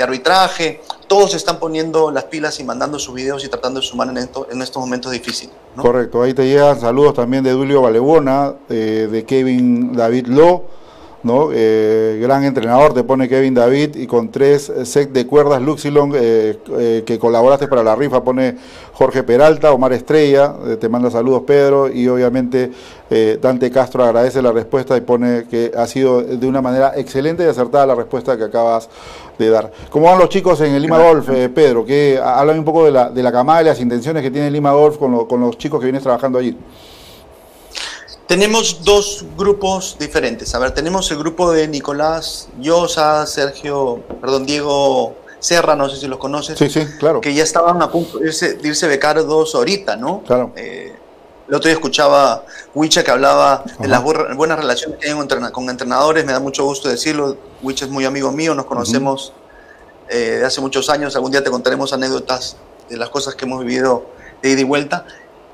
arbitraje, todos están poniendo las pilas y mandando sus videos y tratando de sumar en, esto, en estos momentos difíciles. Correcto, ahí te llegan saludos también de Julio Valebona, eh, de Kevin David Lo ¿no? Eh, gran entrenador, te pone Kevin David y con tres sets de cuerdas Luxilon eh, eh, que colaboraste para la rifa, pone Jorge Peralta, Omar Estrella, te manda saludos Pedro y obviamente Dante Castro agradece la respuesta y pone que ha sido de una manera excelente y acertada la respuesta que acabas de dar. ¿Cómo van los chicos en el Lima Golf, Pedro? Que, háblame un poco de la, de la camada y las intenciones que tiene el Lima Golf con, con los chicos que vienes trabajando allí. Tenemos dos grupos diferentes. A ver, tenemos el grupo de Nicolás Llosa, Sergio, perdón, Diego Serra, no sé si los conoces. Sí, sí, claro. Que ya estaban a punto de irse, de irse becados ahorita, ¿no? Claro. Eh, el otro día escuchaba Wicha que hablaba de las buenas relaciones que hay con entrenadores. Me da mucho gusto decirlo. Wicha es muy amigo mío, nos conocemos eh, de hace muchos años. Algún día te contaremos anécdotas de las cosas que hemos vivido de ida y vuelta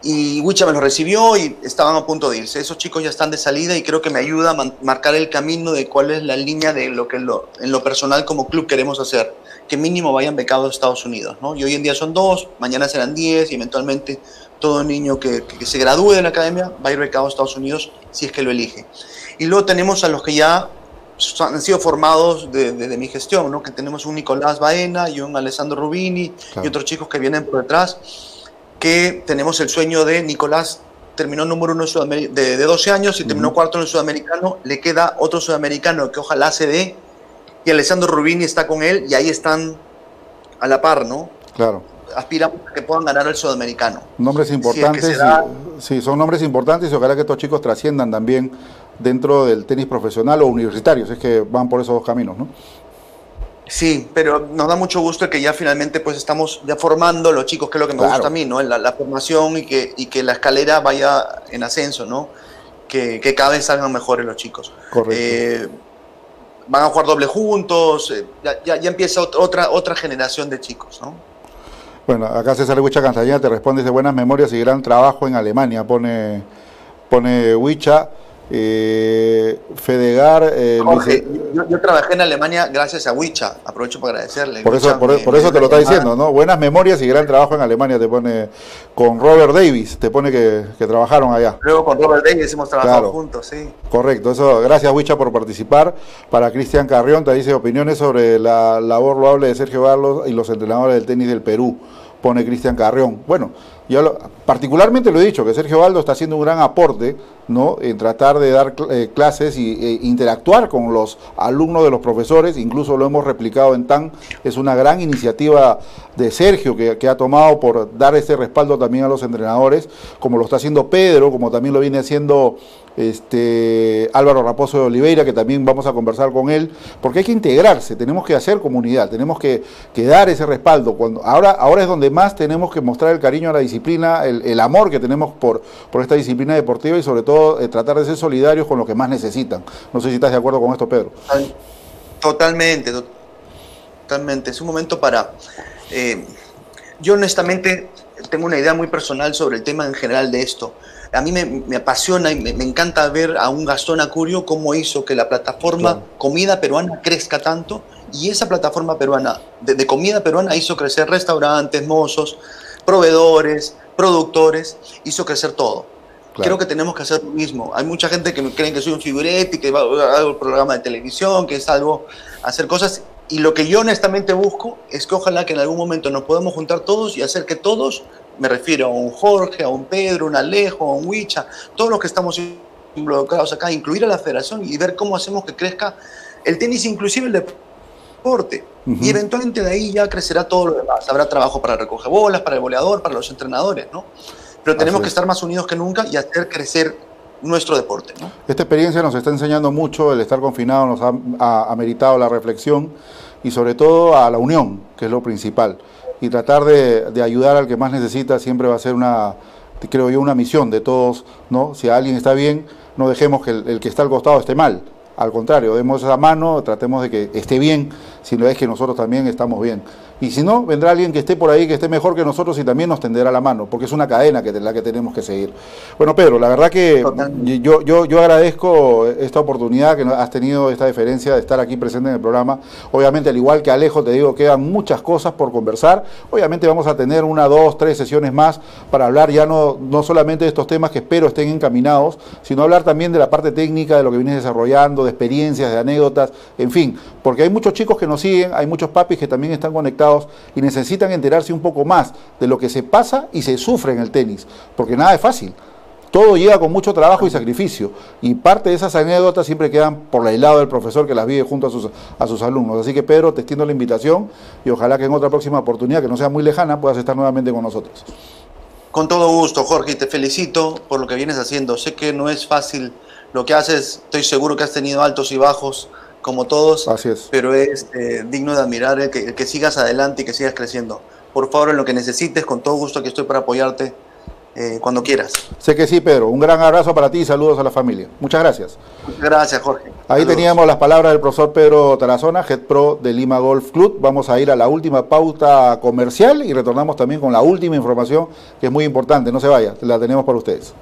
y Wicha me lo recibió y estaban a punto de irse. Esos chicos ya están de salida y creo que me ayuda a marcar el camino de cuál es la línea de lo que en lo, en lo personal como club queremos hacer. Que mínimo vayan becados a Estados Unidos. ¿no? Y hoy en día son dos, mañana serán diez y eventualmente todo niño que, que, se gradúe de la academia va a ir becado a Estados Unidos si es que lo elige. Y luego tenemos a los que ya han sido formados desde de, mi gestión, ¿no? que tenemos un Nicolás Baena y un Alessandro Rubini y otros chicos que vienen por detrás que tenemos el sueño de Nicolás, terminó número uno de, de 12 años y terminó cuarto en el sudamericano, le queda otro sudamericano que ojalá se dé, y Alessandro Rubini está con él y ahí están a la par, ¿no? Claro. Aspiramos a que puedan ganar el sudamericano. Nombres importantes, sí, son nombres importantes y ojalá que estos chicos trasciendan también dentro del tenis profesional o universitario, es que van por esos dos caminos, ¿no? Sí, pero nos da mucho gusto que ya finalmente pues estamos ya formando los chicos, que es lo que me gusta a mí, ¿no? La, formación y que, y que la escalera vaya en ascenso, ¿no? Que, que cada vez salgan mejores los chicos. Correcto. Eh, van a jugar doble juntos, eh, ya, ya, empieza otra, otra generación de chicos, ¿no? Bueno, acá César Huicha Cantañeda te responde de buenas memorias y gran trabajo en Alemania, pone, pone Huicha. Eh, Fedegar. Eh, yo, trabajé en Alemania gracias a Wicha, aprovecho para agradecerle. Por eso, por, eso te lo está diciendo, ¿no? Buenas memorias y gran trabajo en Alemania te pone con Robert Davis, te pone que, trabajaron allá. Luego con Robert Davis hemos trabajado juntos, sí. Correcto, eso, gracias Wicha por participar. Para Cristian Carrión te dice opiniones sobre la labor loable de Sergio Carlos y los entrenadores del tenis del Perú, pone Cristian Carrión. Bueno, yo particularmente lo he dicho, que Sergio Baldo está haciendo un gran aporte ¿no? en tratar de dar eh, clases e interactuar con los alumnos de los profesores, incluso lo hemos replicado en TAN, es una gran iniciativa de Sergio que, que, ha tomado por dar ese respaldo también a los entrenadores, como lo está haciendo Pedro, como también lo viene haciendo este, Álvaro Raposo de Oliveira, que también vamos a conversar con él, porque hay que integrarse, tenemos que hacer comunidad, tenemos que, dar ese respaldo. Cuando, ahora, ahora es donde más tenemos que mostrar el cariño a la disciplina, el, amor que tenemos por, por esta disciplina deportiva y sobre todo eh, tratar de ser solidarios con los que más necesitan. No sé si estás de acuerdo con esto, Pedro. Totalmente, totalmente. Es un momento para... Eh, yo honestamente tengo una idea muy personal sobre el tema en general de esto. A mí me, apasiona y me, encanta ver a un Gastón Acurio cómo hizo que la plataforma comida peruana crezca tanto y esa plataforma peruana de, comida peruana hizo crecer restaurantes, mozos, proveedores, productores, hizo crecer todo. Creo que tenemos que hacer lo mismo. Hay mucha gente que creen que soy un figurete, que hago un programa de televisión, que es algo, hacer cosas. Y lo que yo honestamente busco es que ojalá que en algún momento nos podamos juntar todos y hacer que todos me refiero a un Jorge, a un Pedro, un Alejo, a un Huicha, todos los que estamos involucrados acá, incluir a la federación y ver cómo hacemos que crezca el tenis, inclusive el deporte. Y eventualmente de ahí ya crecerá todo lo demás. Habrá trabajo para recoger bolas, para el goleador, para los entrenadores, ¿no? Pero tenemos que estar más unidos que nunca y hacer crecer nuestro deporte. ¿no? Esta experiencia nos está enseñando mucho, el estar confinado nos ha, ha, meritado la reflexión y sobre todo a la unión, que es lo principal y tratar de, ayudar al que más necesita siempre va a ser una, creo yo, una misión de todos, ¿no? Si alguien está bien, no dejemos que el, que está al costado esté mal. Al contrario, demos esa mano, tratemos de que esté bien, si no es que nosotros también estamos bien. Y si no, vendrá alguien que esté por ahí, que esté mejor que nosotros y también nos tenderá la mano, porque es una cadena que, la que tenemos que seguir. Bueno, Pedro, la verdad que yo, yo, yo agradezco esta oportunidad que has tenido, esta deferencia de estar aquí presente en el programa. Obviamente, al igual que Alejo, te digo, quedan muchas cosas por conversar. Obviamente vamos a tener una, dos, tres sesiones más para hablar ya no, no solamente de estos temas que espero estén encaminados, sino hablar también de la parte técnica, de lo que vienes desarrollando, de experiencias, de anécdotas, en fin, porque hay muchos chicos que nos siguen, hay muchos papis que también están conectados y necesitan enterarse un poco más de lo que se pasa y se sufre en el tenis, porque nada es fácil. Todo llega con mucho trabajo y sacrificio. Y parte de esas anécdotas siempre quedan por el lado del profesor que las vive junto a sus, a sus alumnos. Así que Pedro, te extiendo la invitación y ojalá que en otra próxima oportunidad, que no sea muy lejana, puedas estar nuevamente con nosotros. Con todo gusto, Jorge, te felicito por lo que vienes haciendo. Sé que no es fácil lo que haces, estoy seguro que has tenido altos y bajos, como todos, pero es eh, digno de admirar que, que, sigas adelante y que sigas creciendo. Por favor, en lo que necesites, con todo gusto aquí estoy para apoyarte eh, cuando quieras. Sé que sí, Pedro. Un gran abrazo para ti y saludos a la familia. Muchas gracias. Gracias, Jorge. Ahí teníamos las palabras del profesor Pedro Tarazona, Head Pro de Lima Golf Club. Vamos a ir a la última pauta comercial y retornamos también con la última información que es muy importante. No se vaya, la tenemos para ustedes.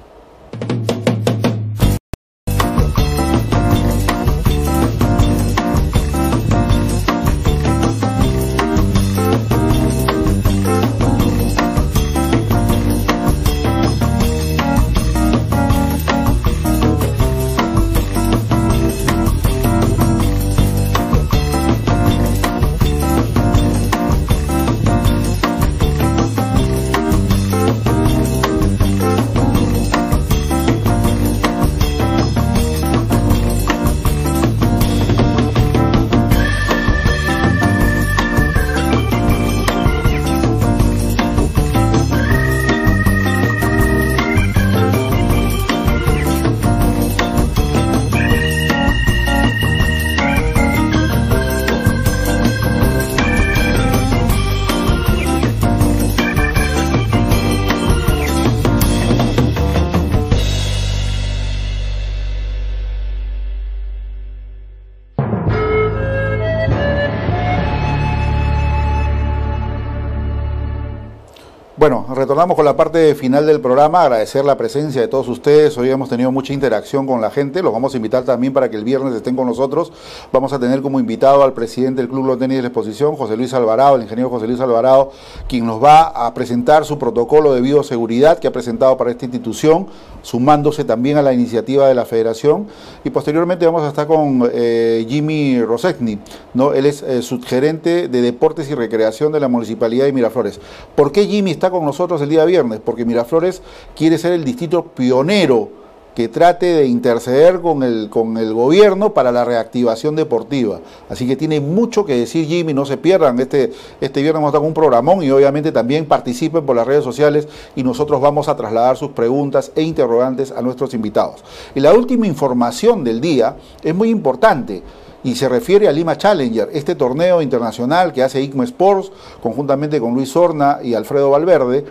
Retornamos con la parte final del programa, agradecer la presencia de todos ustedes, hoy hemos tenido mucha interacción con la gente, los vamos a invitar también para que el viernes estén con nosotros, vamos a tener como invitado al presidente del Club Los Tenis de la Exposición, José Luis Alvarado, el ingeniero José Luis Alvarado, quien nos va a presentar su protocolo de bioseguridad que ha presentado para esta institución, sumándose también a la iniciativa de la federación, y posteriormente vamos a estar con eh, Jimmy Rosetny, ¿no? él es eh, subgerente de Deportes y Recreación de la Municipalidad de Miraflores. ¿Por qué Jimmy está con nosotros el día viernes, porque Miraflores quiere ser el distrito pionero que trate de interceder con el, con el gobierno para la reactivación deportiva. Así que tiene mucho que decir Jimmy, no se pierdan. Este, este viernes vamos a un programón y obviamente también participen por las redes sociales y nosotros vamos a trasladar sus preguntas e interrogantes a nuestros invitados. Y la última información del día es muy importante y se refiere a Lima Challenger, este torneo internacional que hace ICMO Sports conjuntamente con Luis Horna y Alfredo Valverde,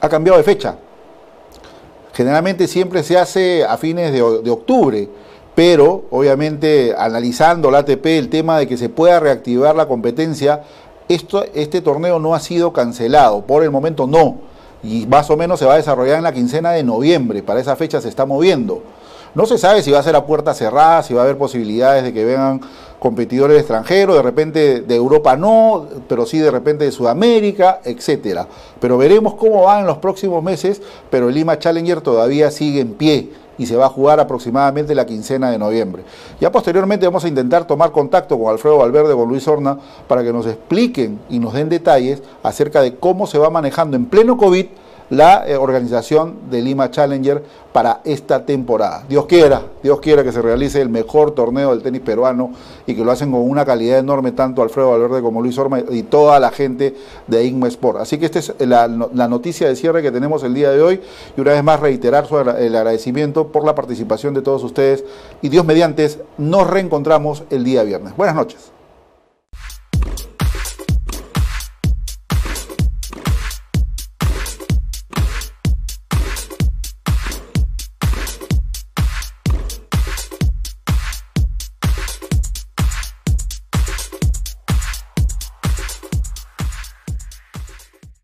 ha cambiado de fecha. Generalmente siempre se hace a fines de, octubre, pero obviamente analizando la ATP el tema de que se pueda reactivar la competencia, este torneo no ha sido cancelado, por el momento no y más o menos se va a desarrollar en la quincena de noviembre. Para esa fecha se está moviendo. No se sabe si va a ser a puerta cerrada, si va a haber posibilidades de que vengan competidores extranjeros, de repente de Europa no, pero sí de repente de Sudamérica, etcétera. Pero veremos cómo va en los próximos meses, pero el Lima Challenger todavía sigue en pie y se va a jugar aproximadamente la quincena de noviembre. Ya posteriormente vamos a intentar tomar contacto con Alfredo Valverde, con Luis Horna, para que nos expliquen y nos den detalles acerca de cómo se va manejando en pleno COVID la eh, organización de Lima Challenger para esta temporada. Dios quiera, Dios quiera que se realice el mejor torneo del tenis peruano y que lo hacen con una calidad enorme tanto Alfredo Valverde como Luis Orma y toda la gente de Igma Sport. Así que esta es la, noticia de cierre que tenemos el día de hoy y una vez más reiterar el agradecimiento por la participación de todos ustedes y Dios mediante nos reencontramos el día viernes. Buenas noches.